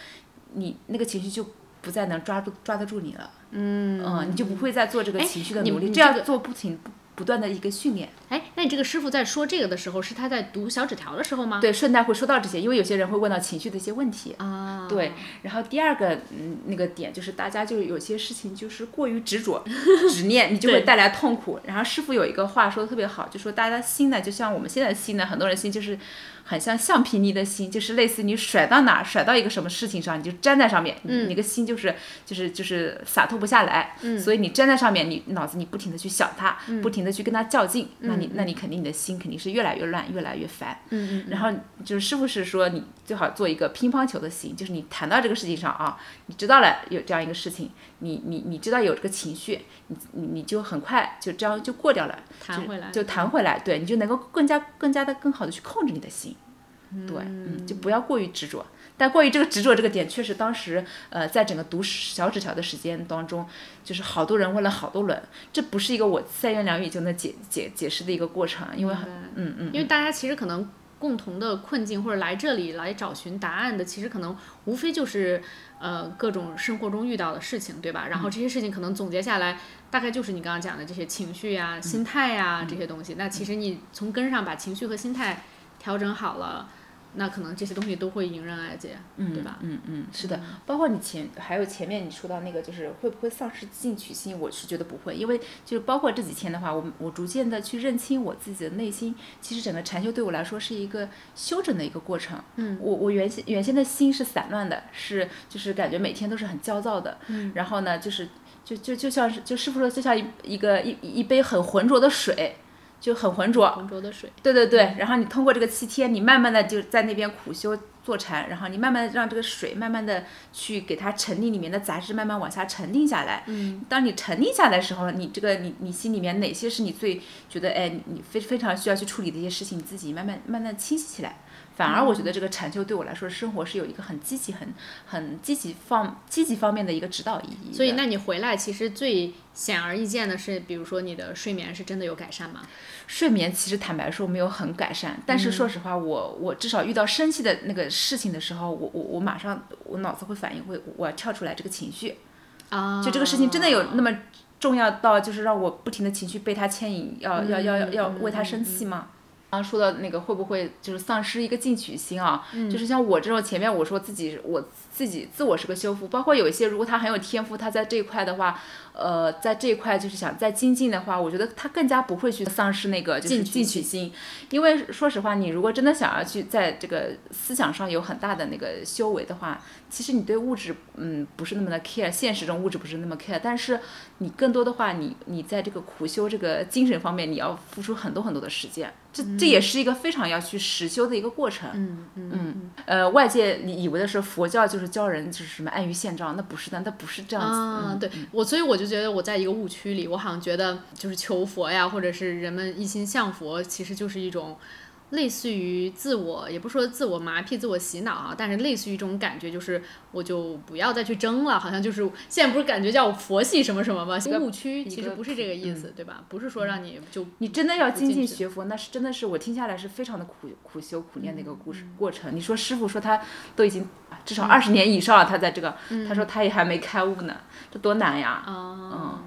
你那个情绪就不再能抓住抓得住你了。嗯你就不会再做这个哎情绪的努力，这样这个做不停不不断的一个训练。哎，那你这个师傅在说这个的时候，是他在读小纸条的时候吗？对，顺带会说到这些，因为有些人会问到情绪的一些问题。啊，对，然后第二个嗯那个点就是大家就是有些事情就是过于执着、执念，你就会带来痛苦。然后师傅有一个话说的特别好，就说大家心呢，就像我们现在的心呢，很多人心就是很像橡皮泥的心，就是类似你甩到哪儿，甩到一个什么事情上，你就粘在上面，你那个心就是就是就是洒脱不下来。嗯所以你粘在上面，你脑子你不停的去想它，不停的去跟它较劲，那你那你肯定你的心肯定是越来越乱，越来越烦。嗯嗯然后就是师傅是说，你最好做一个乒乓球的心，就是你谈到这个事情上啊，你知道了有这样一个事情，你你你知道有这个情绪，你你你就很快就这样就过掉了，弹回来就弹回来，对，你就能够更加更加的更好的去控制你的心，对，嗯，就不要过于执着。但关于这个执着这个点，确实当时呃，在整个读小纸条的时间当中，就是好多人问了好多轮，这不是一个我三言两语就能解解解释的一个过程，因为很嗯嗯，因为大家其实可能共同的困境或者来这里来找寻答案的，其实可能无非就是呃各种生活中遇到的事情，对吧？然后这些事情可能总结下来，大概就是你刚刚讲的这些情绪呀、心态呀、这些东西。那其实你从根上把情绪和心态调整好了。那可能这些东西都会迎刃而解，对吧？嗯嗯，是的，包括你前还有前面你说到那个，就是会不会丧失进取心？我是觉得不会，因为就是包括这几天的话，我我逐渐的去认清我自己的内心。其实整个禅修对我来说是一个修整的一个过程。嗯，我我原先原先的心是散乱的，是就是感觉每天都是很焦躁的。嗯，然后呢，就是就就就像是就师傅说，就像一一个一一杯很浑浊的水。就很浑浊，浑浊的水。对对对，然后你通过这个七天，你慢慢的就在那边苦修坐禅，然后你慢慢的让这个水慢慢的去给它沉淀里面的杂质慢慢往下沉淀下来。嗯，当你沉淀下来的时候，你这个你你心里面哪些是你最觉得哎你非非常需要去处理的一些事情，你自己慢慢慢慢清晰起来。反而我觉得这个禅修对我来说，生活是有一个很积极、很很积极方积极方面的一个指导意义。所以，那你回来其实最显而易见的是，比如说你的睡眠是真的有改善吗？睡眠其实坦白说没有很改善，但是说实话，我我至少遇到生气的那个事情的时候，我我我马上我脑子会反应会我要跳出来这个情绪，啊，就这个事情真的有那么重要到就是让我不停的情绪被他牵引，要要要要要为他生气吗？刚刚说到那个会不会就是丧失一个进取心啊？就是像我这种前面我说自己我自己自我是个修复，包括有一些如果他很有天赋，他在这一块的话，呃，在这一块就是想再精进的话，我觉得他更加不会去丧失那个就是进取心，因为说实话，你如果真的想要去在这个思想上有很大的那个修为的话，其实你对物质嗯不是那么的 care，现实中物质不是那么 care，但是你更多的话，你你在这个苦修这个精神方面，你要付出很多很多的时间，这这也是一个非常要去实修的一个过程。嗯嗯。呃，外界你以为的是佛教就是教人就是什么安于现状，那不是的，那不是这样子。啊，嗯对我，所以我就觉得我在一个误区里，我好像觉得就是求佛呀，或者是人们一心向佛，其实就是一种类似于自我，也不说自我麻痹、自我洗脑啊，但是类似于这种感觉，就是我就不要再去争了，好像就是现在不是感觉叫佛系什么什么吗？误区其实不是这个意思，对吧？不是说让你就你真的要精进学佛，那是真的是我听下来是非常的苦苦修苦念的一个故事、过程。你说师傅说他都已经至少二十年以上了，他在这个，他说他也还没开悟呢，这多难呀！嗯。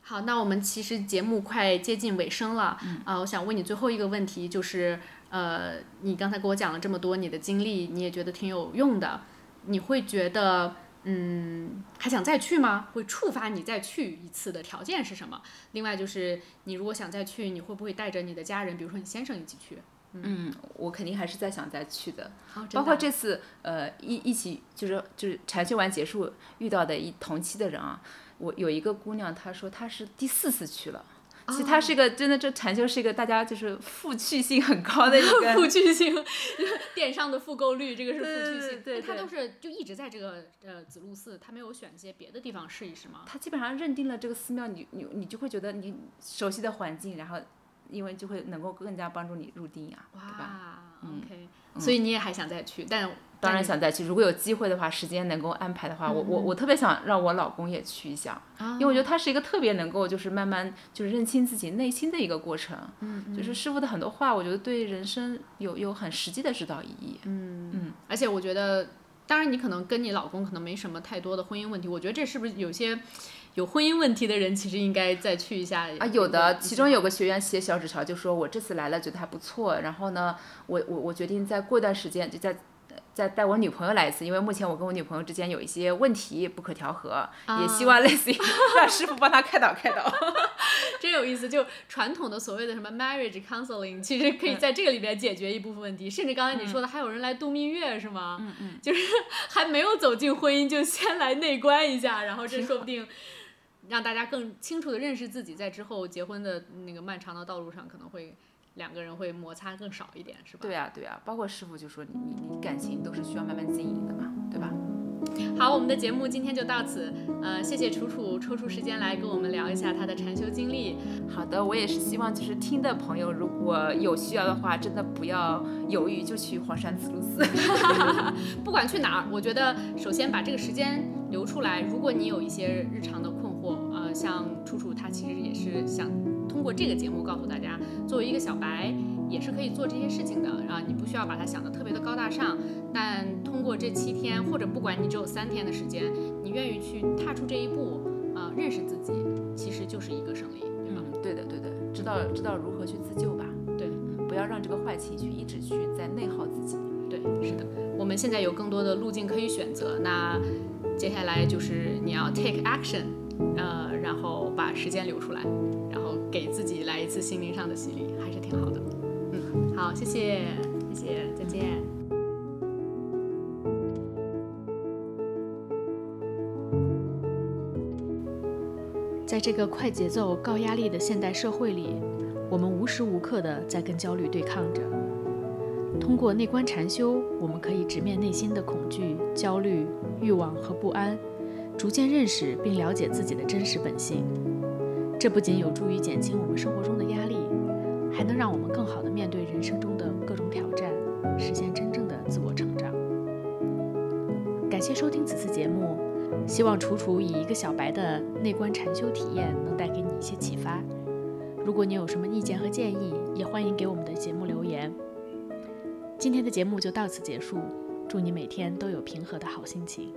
好，那我们其实节目快接近尾声了，啊、我想问你最后一个问题，就是呃，你刚才给我讲了这么多你的经历，你也觉得挺有用的，你会觉得嗯还想再去吗？会触发你再去一次的条件是什么？另外就是你如果想再去，你会不会带着你的家人，比如说你先生一起去？嗯，我肯定还是再想再去的。包括这次呃一一起就是就是禅修完结束遇到的一同期的人啊，我有一个姑娘，她说她是第四次去了。其实她是一个真的，这禅修是一个大家就是复去性很高的一个 复去性，电商的复购率，这个是复去性。对对对他都是就一直在这个呃子路寺，她没有选一些别的地方试一试吗？她基本上认定了这个寺庙，你你你就会觉得你熟悉的环境，然后因为就会能够更加帮助你入定呀、对吧？嗯，OK，所以你也还想再去，但当然想再去，如果有机会的话，时间能够安排的话，我我我特别想让我老公也去一下，因为我觉得他是一个特别能够就是慢慢就是认清自己内心的一个过程。嗯就是师傅的很多话，我觉得对人生有有很实际的指导意义。嗯，而且我觉得当然，你可能跟你老公可能没什么太多的婚姻问题。我觉得这是不是有些有婚姻问题的人，其实应该再去一下啊？有的，其中有个学员写小纸条，就说我这次来了，觉得还不错。然后呢，我我我决定再过段时间就再。再带我女朋友来一次，因为目前我跟我女朋友之间有一些问题不可调和，也希望类似于让师傅帮他开导开导。真有意思，就传统的所谓的什么 marriage counseling，其实可以在这个里边解决一部分问题。甚至刚才你说的，还有人来度蜜月是吗？嗯嗯，就是 还没有走进婚姻，就先来内观一下，然后这说不定让大家更清楚的认识自己，在之后结婚的那个漫长的道路上可能会。两个人会摩擦更少一点，是吧？对呀，对呀，包括师傅就说你你你感情都是需要慢慢经营的嘛，对吧？好，我们的节目今天就到此，呃，谢谢楚楚抽出时间来跟我们聊一下她的禅修经历。好的，我也是希望就是听的朋友如果有需要的话，真的不要犹豫，就去黄山慈露寺。不管去哪儿，我觉得首先把这个时间留出来。如果你有一些日常的像楚楚他其实也是想。通过这个节目告诉大家，作为一个小白也是可以做这些事情的啊！你不需要把它想得特别的高大上，但通过这七天，或者不管你只有三天的时间，你愿意去踏出这一步啊，认识自己，其实就是一个胜利，对吧？对的，对的，知道知道如何去自救吧？对，不要让这个坏情绪一直去在内耗自己。对，是的，我们现在有更多的路径可以选择，那接下来就是你要 take action，呃，把时间留出来。然后给自己来一次心灵上的洗礼，还是挺好的。嗯，好，谢谢，谢谢，再见。在这个快节奏、高压力的现代社会里，我们无时无刻的在跟焦虑对抗着。通过内观禅修，我们可以直面内心的恐惧、焦虑、欲望和不安，逐渐认识并了解自己的真实本性。这不仅有助于减轻我们生活中的压力，还能让我们更好地面对人生中的各种挑战，实现真正的自我成长。感谢收听此次节目，希望楚楚以一个小白的内观禅修体验能带给你一些启发。如果你有什么意见和建议，也欢迎给我们的节目留言。今天的节目就到此结束，祝你每天都有平和的好心情。